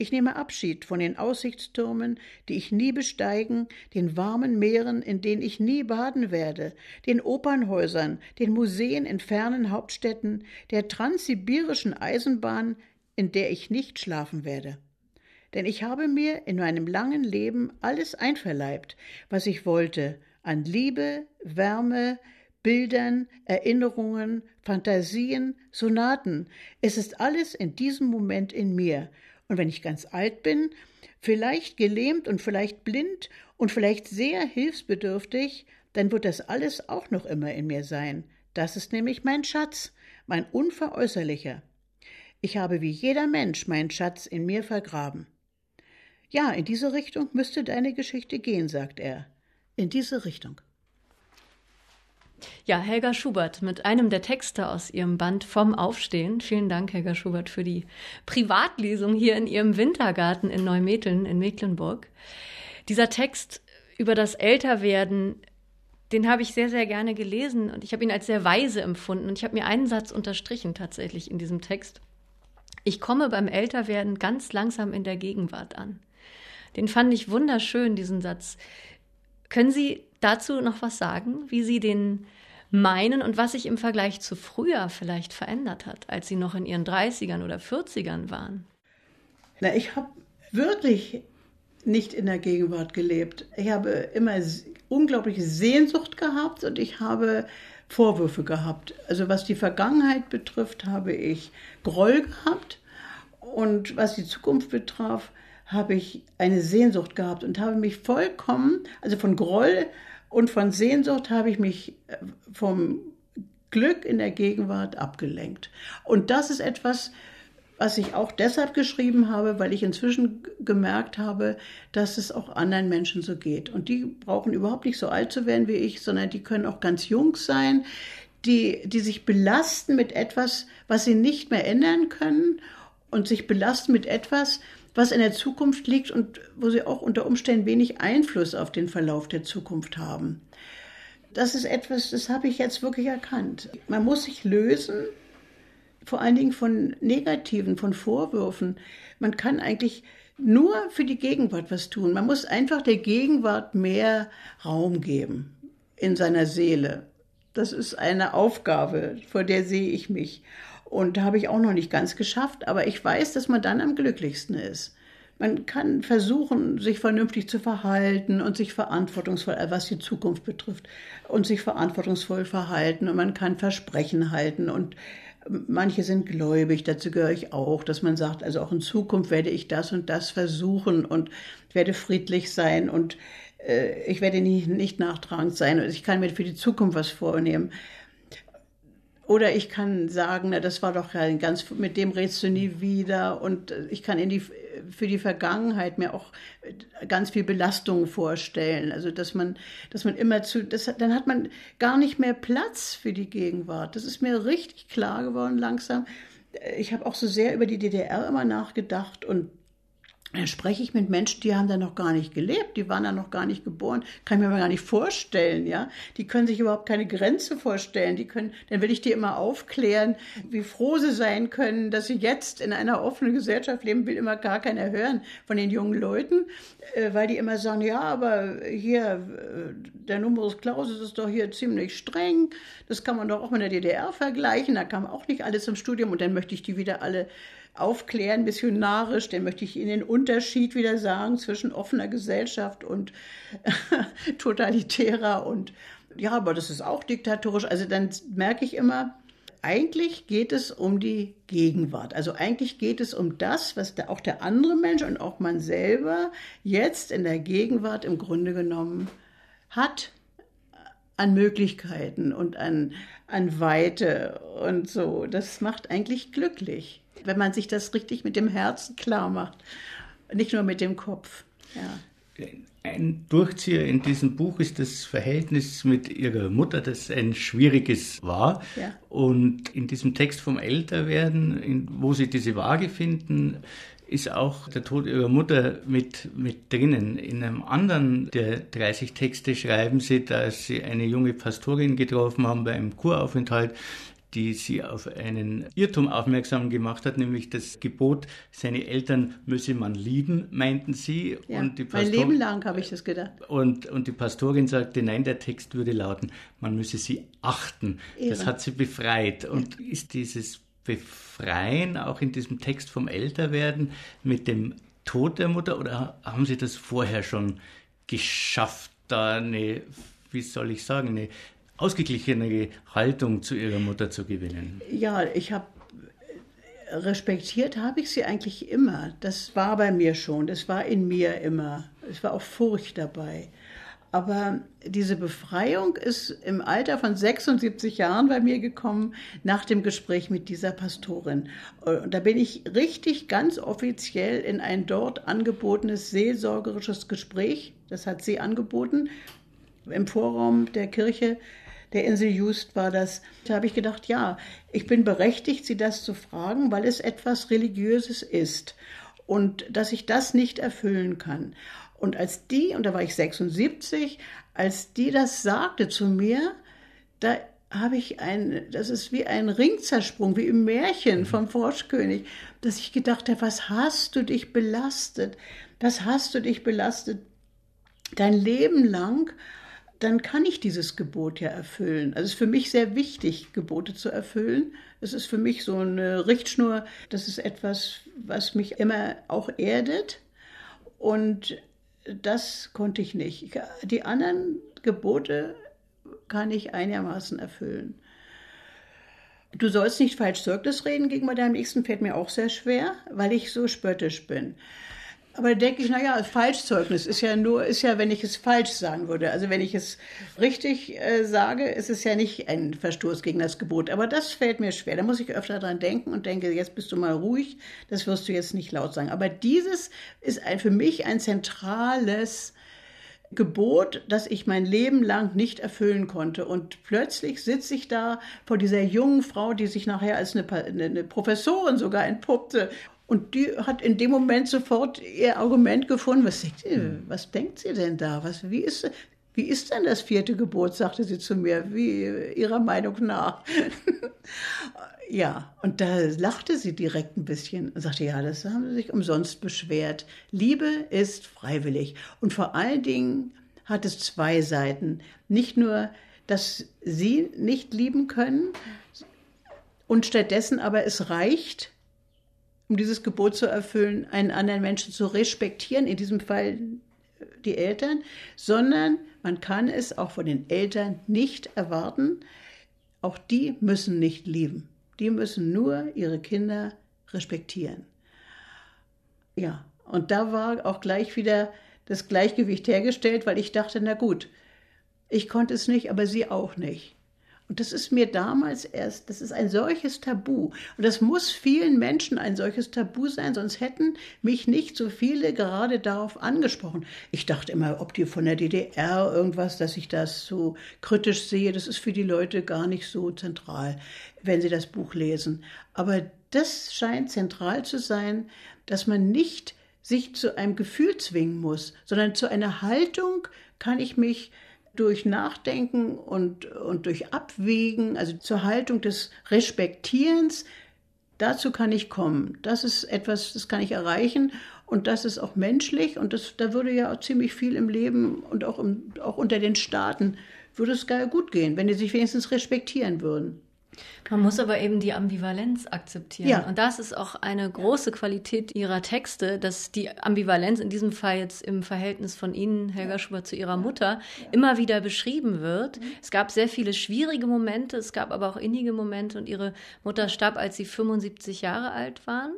Speaker 1: ich nehme Abschied von den Aussichtstürmen, die ich nie besteigen, den warmen Meeren, in denen ich nie baden werde, den Opernhäusern, den Museen in fernen Hauptstädten, der transsibirischen Eisenbahn, in der ich nicht schlafen werde. Denn ich habe mir in meinem langen Leben alles einverleibt, was ich wollte, an Liebe, Wärme, Bildern, Erinnerungen, Fantasien, Sonaten. Es ist alles in diesem Moment in mir, und wenn ich ganz alt bin, vielleicht gelähmt und vielleicht blind und vielleicht sehr hilfsbedürftig, dann wird das alles auch noch immer in mir sein. Das ist nämlich mein Schatz, mein unveräußerlicher. Ich habe wie jeder Mensch meinen Schatz in mir vergraben. Ja, in diese Richtung müsste deine Geschichte gehen, sagt er. In diese Richtung.
Speaker 2: Ja, Helga Schubert mit einem der Texte aus ihrem Band Vom Aufstehen. Vielen Dank, Helga Schubert, für die Privatlesung hier in ihrem Wintergarten in Neumetteln in Mecklenburg. Dieser Text über das Älterwerden, den habe ich sehr, sehr gerne gelesen und ich habe ihn als sehr weise empfunden. Und ich habe mir einen Satz unterstrichen tatsächlich in diesem Text. Ich komme beim Älterwerden ganz langsam in der Gegenwart an. Den fand ich wunderschön, diesen Satz. Können Sie dazu noch was sagen, wie Sie den meinen und was sich im Vergleich zu früher vielleicht verändert hat, als Sie noch in Ihren 30ern oder 40ern waren?
Speaker 1: Na, ich habe wirklich nicht in der Gegenwart gelebt. Ich habe immer unglaubliche Sehnsucht gehabt und ich habe Vorwürfe gehabt. Also was die Vergangenheit betrifft, habe ich Groll gehabt und was die Zukunft betraf, habe ich eine Sehnsucht gehabt und habe mich vollkommen, also von Groll und von Sehnsucht habe ich mich äh, vom Glück in der Gegenwart abgelenkt. Und das ist etwas, was ich auch deshalb geschrieben habe, weil ich inzwischen gemerkt habe, dass es auch anderen Menschen so geht. Und die brauchen überhaupt nicht so alt zu werden wie ich, sondern die können auch ganz jung sein, die, die sich belasten mit etwas, was sie nicht mehr ändern können und sich belasten mit etwas, was in der Zukunft liegt und wo sie auch unter Umständen wenig Einfluss auf den Verlauf der Zukunft haben. Das ist etwas, das habe ich jetzt wirklich erkannt. Man muss sich lösen, vor allen Dingen von Negativen, von Vorwürfen. Man kann eigentlich nur für die Gegenwart was tun. Man muss einfach der Gegenwart mehr Raum geben in seiner Seele. Das ist eine Aufgabe, vor der sehe ich mich. Und da habe ich auch noch nicht ganz geschafft, aber ich weiß, dass man dann am glücklichsten ist. Man kann versuchen, sich vernünftig zu verhalten und sich verantwortungsvoll, äh, was die Zukunft betrifft, und sich verantwortungsvoll verhalten. Und man kann Versprechen halten. Und manche sind gläubig, dazu gehöre ich auch, dass man sagt, also auch in Zukunft werde ich das und das versuchen und werde friedlich sein. Und äh, ich werde nicht, nicht nachtragend sein. Und ich kann mir für die Zukunft was vornehmen. Oder ich kann sagen, na, das war doch ja ganz, mit dem redest du nie wieder. Und ich kann in die, für die Vergangenheit mir auch ganz viel Belastung vorstellen. Also, dass man, dass man immer zu, das, dann hat man gar nicht mehr Platz für die Gegenwart. Das ist mir richtig klar geworden langsam. Ich habe auch so sehr über die DDR immer nachgedacht und da spreche ich mit Menschen, die haben da noch gar nicht gelebt, die waren da noch gar nicht geboren, kann ich mir aber gar nicht vorstellen, ja. Die können sich überhaupt keine Grenze vorstellen. Die können, dann will ich die immer aufklären, wie froh sie sein können, dass sie jetzt in einer offenen Gesellschaft leben, will immer gar keiner hören von den jungen Leuten, äh, weil die immer sagen, ja, aber hier, äh, der Numerus Clausus ist doch hier ziemlich streng. Das kann man doch auch mit der DDR vergleichen. Da kam auch nicht alles im Studium und dann möchte ich die wieder alle aufklären, missionarisch, dann möchte ich Ihnen den Unterschied wieder sagen zwischen offener Gesellschaft und totalitärer und ja, aber das ist auch diktatorisch. Also dann merke ich immer, eigentlich geht es um die Gegenwart. Also eigentlich geht es um das, was der, auch der andere Mensch und auch man selber jetzt in der Gegenwart im Grunde genommen hat an Möglichkeiten und an, an Weite und so. Das macht eigentlich glücklich, wenn man sich das richtig mit dem Herzen klar macht, nicht nur mit dem Kopf. Ja.
Speaker 3: Ein Durchzieher in diesem Buch ist das Verhältnis mit ihrer Mutter, das ein schwieriges war. Ja. Und in diesem Text vom Älterwerden, wo sie diese Waage finden, ist auch der Tod ihrer Mutter mit, mit drinnen. In einem anderen der 30 Texte schreiben sie, dass sie eine junge Pastorin getroffen haben bei einem Kuraufenthalt, die sie auf einen Irrtum aufmerksam gemacht hat, nämlich das Gebot, seine Eltern müsse man lieben, meinten sie.
Speaker 1: Ja, und die mein Leben lang habe ich das gedacht.
Speaker 3: Und, und die Pastorin sagte, nein, der Text würde lauten, man müsse sie achten. Ehre. Das hat sie befreit. Und ist dieses Befreien auch in diesem Text vom Älterwerden mit dem Tod der Mutter oder haben Sie das vorher schon geschafft, da eine, wie soll ich sagen, eine ausgeglichenere Haltung zu ihrer Mutter zu gewinnen?
Speaker 1: Ja, ich habe respektiert habe ich sie eigentlich immer. Das war bei mir schon, das war in mir immer. Es war auch Furcht dabei. Aber diese Befreiung ist im Alter von 76 Jahren bei mir gekommen nach dem Gespräch mit dieser Pastorin. Und da bin ich richtig ganz offiziell in ein dort angebotenes seelsorgerisches Gespräch, das hat sie angeboten, im Vorraum der Kirche der Insel Just war das. Da habe ich gedacht, ja, ich bin berechtigt, sie das zu fragen, weil es etwas Religiöses ist und dass ich das nicht erfüllen kann. Und als die, und da war ich 76, als die das sagte zu mir, da habe ich ein, das ist wie ein Ringzersprung, wie im Märchen vom Froschkönig, dass ich gedacht habe, was hast du dich belastet? Das hast du dich belastet dein Leben lang dann kann ich dieses Gebot ja erfüllen. Also es ist für mich sehr wichtig, Gebote zu erfüllen. Es ist für mich so eine Richtschnur. Das ist etwas, was mich immer auch erdet. Und das konnte ich nicht. Die anderen Gebote kann ich einigermaßen erfüllen. Du sollst nicht falsch Zeugnis reden gegenüber deinem Nächsten, fällt mir auch sehr schwer, weil ich so spöttisch bin. Aber da denke ich, naja, Falschzeugnis ist ja nur, ist ja, wenn ich es falsch sagen würde. Also wenn ich es richtig äh, sage, ist es ja nicht ein Verstoß gegen das Gebot. Aber das fällt mir schwer. Da muss ich öfter dran denken und denke, jetzt bist du mal ruhig, das wirst du jetzt nicht laut sagen. Aber dieses ist ein, für mich ein zentrales Gebot, das ich mein Leben lang nicht erfüllen konnte. Und plötzlich sitze ich da vor dieser jungen Frau, die sich nachher als eine, eine Professorin sogar entpuppte und die hat in dem Moment sofort ihr Argument gefunden. Was denkt sie, hm. was denkt sie denn da? Was, wie, ist, wie ist denn das vierte Gebot, sagte sie zu mir, wie ihrer Meinung nach. ja, und da lachte sie direkt ein bisschen und sagte, ja, das haben sie sich umsonst beschwert. Liebe ist freiwillig. Und vor allen Dingen hat es zwei Seiten. Nicht nur, dass sie nicht lieben können und stattdessen aber es reicht, um dieses Gebot zu erfüllen, einen anderen Menschen zu respektieren, in diesem Fall die Eltern, sondern man kann es auch von den Eltern nicht erwarten. Auch die müssen nicht lieben. Die müssen nur ihre Kinder respektieren. Ja, und da war auch gleich wieder das Gleichgewicht hergestellt, weil ich dachte, na gut, ich konnte es nicht, aber sie auch nicht. Und das ist mir damals erst, das ist ein solches Tabu. Und das muss vielen Menschen ein solches Tabu sein, sonst hätten mich nicht so viele gerade darauf angesprochen. Ich dachte immer, ob die von der DDR irgendwas, dass ich das so kritisch sehe, das ist für die Leute gar nicht so zentral, wenn sie das Buch lesen. Aber das scheint zentral zu sein, dass man nicht sich zu einem Gefühl zwingen muss, sondern zu einer Haltung kann ich mich durch Nachdenken und, und durch Abwägen, also zur Haltung des Respektierens, dazu kann ich kommen. Das ist etwas, das kann ich erreichen und das ist auch menschlich und das, da würde ja auch ziemlich viel im Leben und auch, im, auch unter den Staaten würde es gar gut gehen, wenn die sich wenigstens respektieren würden.
Speaker 2: Man muss aber eben die Ambivalenz akzeptieren. Ja. Und das ist auch eine große Qualität ihrer Texte, dass die Ambivalenz in diesem Fall jetzt im Verhältnis von Ihnen, Helga Schubert, zu Ihrer Mutter immer wieder beschrieben wird. Mhm. Es gab sehr viele schwierige Momente, es gab aber auch innige Momente und Ihre Mutter starb, als Sie 75 Jahre alt waren.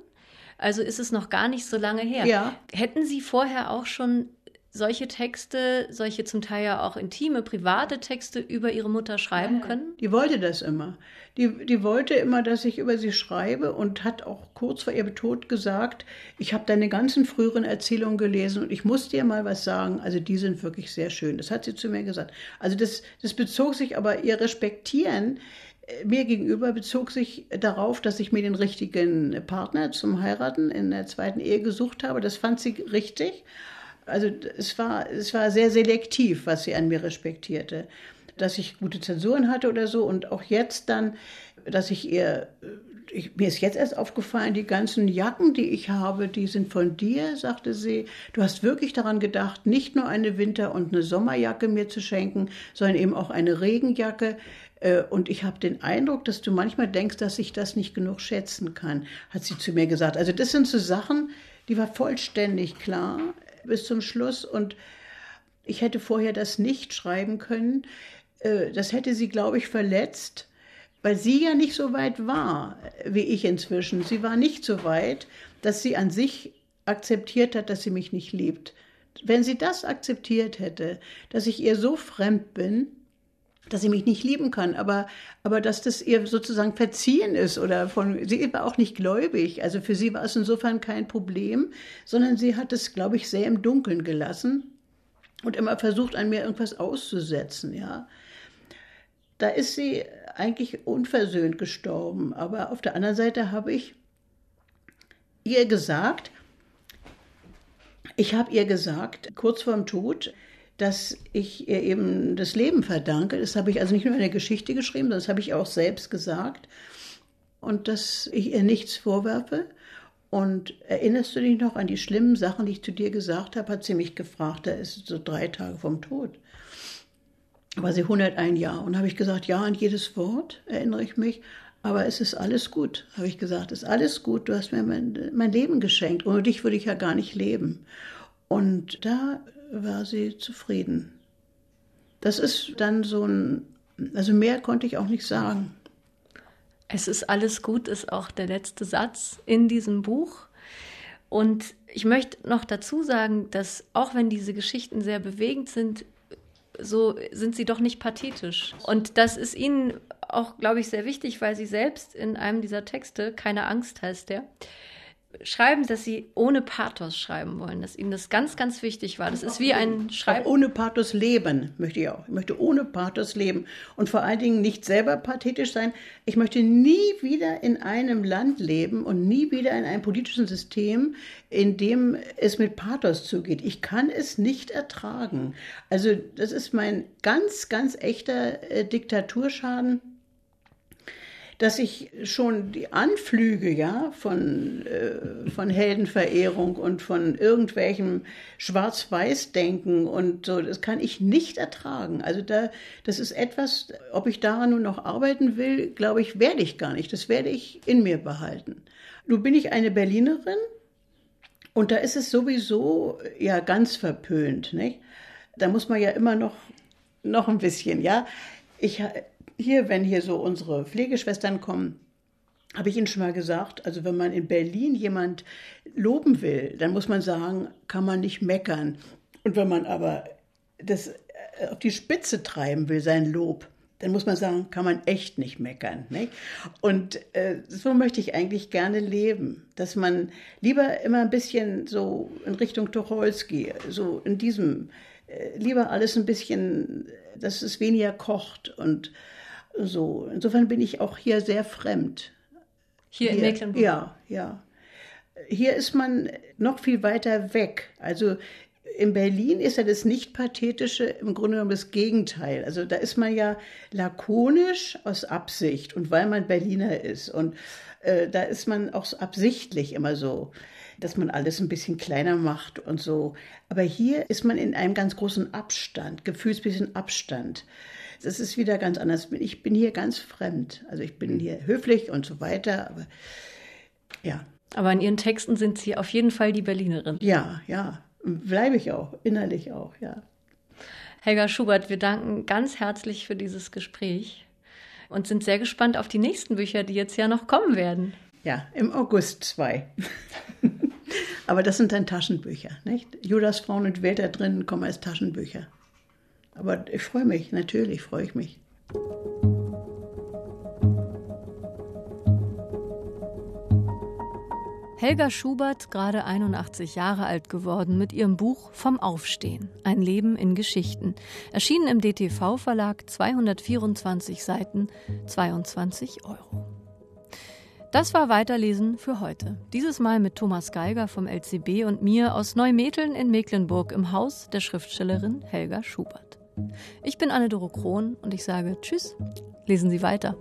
Speaker 2: Also ist es noch gar nicht so lange her. Ja. Hätten Sie vorher auch schon solche Texte, solche zum Teil ja auch intime, private Texte über ihre Mutter schreiben können?
Speaker 1: Die wollte das immer. Die, die wollte immer, dass ich über sie schreibe und hat auch kurz vor ihrem Tod gesagt, ich habe deine ganzen früheren Erzählungen gelesen und ich muss dir mal was sagen. Also die sind wirklich sehr schön. Das hat sie zu mir gesagt. Also das, das bezog sich aber ihr Respektieren äh, mir gegenüber bezog sich darauf, dass ich mir den richtigen Partner zum Heiraten in der zweiten Ehe gesucht habe. Das fand sie richtig. Also es war, es war sehr selektiv, was sie an mir respektierte. Dass ich gute Zensuren hatte oder so und auch jetzt dann, dass ich ihr, ich, mir ist jetzt erst aufgefallen, die ganzen Jacken, die ich habe, die sind von dir, sagte sie. Du hast wirklich daran gedacht, nicht nur eine Winter- und eine Sommerjacke mir zu schenken, sondern eben auch eine Regenjacke. Äh, und ich habe den Eindruck, dass du manchmal denkst, dass ich das nicht genug schätzen kann, hat sie zu mir gesagt. Also das sind so Sachen, die war vollständig klar bis zum Schluss und ich hätte vorher das nicht schreiben können. Äh, das hätte sie, glaube ich, verletzt, weil sie ja nicht so weit war wie ich inzwischen. Sie war nicht so weit, dass sie an sich akzeptiert hat, dass sie mich nicht liebt. Wenn sie das akzeptiert hätte, dass ich ihr so fremd bin, dass sie mich nicht lieben kann, aber, aber dass das ihr sozusagen verziehen ist oder von, sie war auch nicht gläubig, also für sie war es insofern kein Problem, sondern sie hat es, glaube ich, sehr im Dunkeln gelassen und immer versucht, an mir irgendwas auszusetzen, ja. Da ist sie eigentlich unversöhnt gestorben, aber auf der anderen Seite habe ich ihr gesagt, ich habe ihr gesagt, kurz vorm Tod, dass ich ihr eben das Leben verdanke. Das habe ich also nicht nur in der Geschichte geschrieben, sondern das habe ich auch selbst gesagt. Und dass ich ihr nichts vorwerfe. Und erinnerst du dich noch an die schlimmen Sachen, die ich zu dir gesagt habe? Hat sie mich gefragt. Da ist so drei Tage vom Tod. War sie 101 Jahre. Und habe ich gesagt, ja, an jedes Wort erinnere ich mich. Aber es ist alles gut, habe ich gesagt. Es ist alles gut. Du hast mir mein, mein Leben geschenkt. Ohne dich würde ich ja gar nicht leben. Und da war sie zufrieden. Das ist dann so ein, also mehr konnte ich auch nicht sagen.
Speaker 2: Es ist alles gut, ist auch der letzte Satz in diesem Buch. Und ich möchte noch dazu sagen, dass auch wenn diese Geschichten sehr bewegend sind, so sind sie doch nicht pathetisch. Und das ist Ihnen auch, glaube ich, sehr wichtig, weil Sie selbst in einem dieser Texte, keine Angst heißt der, schreiben, dass sie ohne Pathos schreiben wollen, dass ihnen das ganz, ganz wichtig war. Das ist wie ein Schreiben.
Speaker 1: Ohne Pathos leben möchte ich auch. Ich möchte ohne Pathos leben und vor allen Dingen nicht selber pathetisch sein. Ich möchte nie wieder in einem Land leben und nie wieder in einem politischen System, in dem es mit Pathos zugeht. Ich kann es nicht ertragen. Also das ist mein ganz, ganz echter äh, Diktaturschaden dass ich schon die Anflüge ja von, äh, von Heldenverehrung und von irgendwelchem Schwarz-Weiß-Denken und so, das kann ich nicht ertragen. Also da, das ist etwas, ob ich daran nun noch arbeiten will, glaube ich, werde ich gar nicht. Das werde ich in mir behalten. Nun bin ich eine Berlinerin und da ist es sowieso ja ganz verpönt, nicht? Da muss man ja immer noch, noch ein bisschen, ja. Ich, hier, wenn hier so unsere Pflegeschwestern kommen, habe ich Ihnen schon mal gesagt, also wenn man in Berlin jemand loben will, dann muss man sagen, kann man nicht meckern. Und wenn man aber das äh, auf die Spitze treiben will, sein Lob, dann muss man sagen, kann man echt nicht meckern. Nicht? Und äh, so möchte ich eigentlich gerne leben, dass man lieber immer ein bisschen so in Richtung Tucholsky, so in diesem, äh, lieber alles ein bisschen, dass es weniger kocht und so, insofern bin ich auch hier sehr fremd.
Speaker 2: Hier, hier in Mecklenburg?
Speaker 1: Ja, ja. Hier ist man noch viel weiter weg. Also in Berlin ist ja das Nicht-Pathetische im Grunde genommen das Gegenteil. Also da ist man ja lakonisch aus Absicht und weil man Berliner ist. Und äh, da ist man auch absichtlich immer so, dass man alles ein bisschen kleiner macht und so. Aber hier ist man in einem ganz großen Abstand, gefühlsbischen Abstand. Das ist wieder ganz anders. Ich bin hier ganz fremd. Also ich bin hier höflich und so weiter, aber ja.
Speaker 2: Aber in Ihren Texten sind Sie auf jeden Fall die Berlinerin.
Speaker 1: Ja, ja. Bleibe ich auch, innerlich auch, ja.
Speaker 2: Helga Schubert, wir danken ganz herzlich für dieses Gespräch und sind sehr gespannt auf die nächsten Bücher, die jetzt ja noch kommen werden.
Speaker 1: Ja, im August zwei. Aber das sind dann Taschenbücher, nicht? Judas Frauen und Welt da drin kommen als Taschenbücher. Aber ich freue mich, natürlich freue ich mich.
Speaker 2: Helga Schubert, gerade 81 Jahre alt geworden, mit ihrem Buch Vom Aufstehen. Ein Leben in Geschichten. Erschienen im DTV-Verlag, 224 Seiten, 22 Euro. Das war Weiterlesen für heute. Dieses Mal mit Thomas Geiger vom LCB und mir aus Neumeteln in Mecklenburg im Haus der Schriftstellerin Helga Schubert. Ich bin Anne-Doro Krohn und ich sage Tschüss, lesen Sie weiter.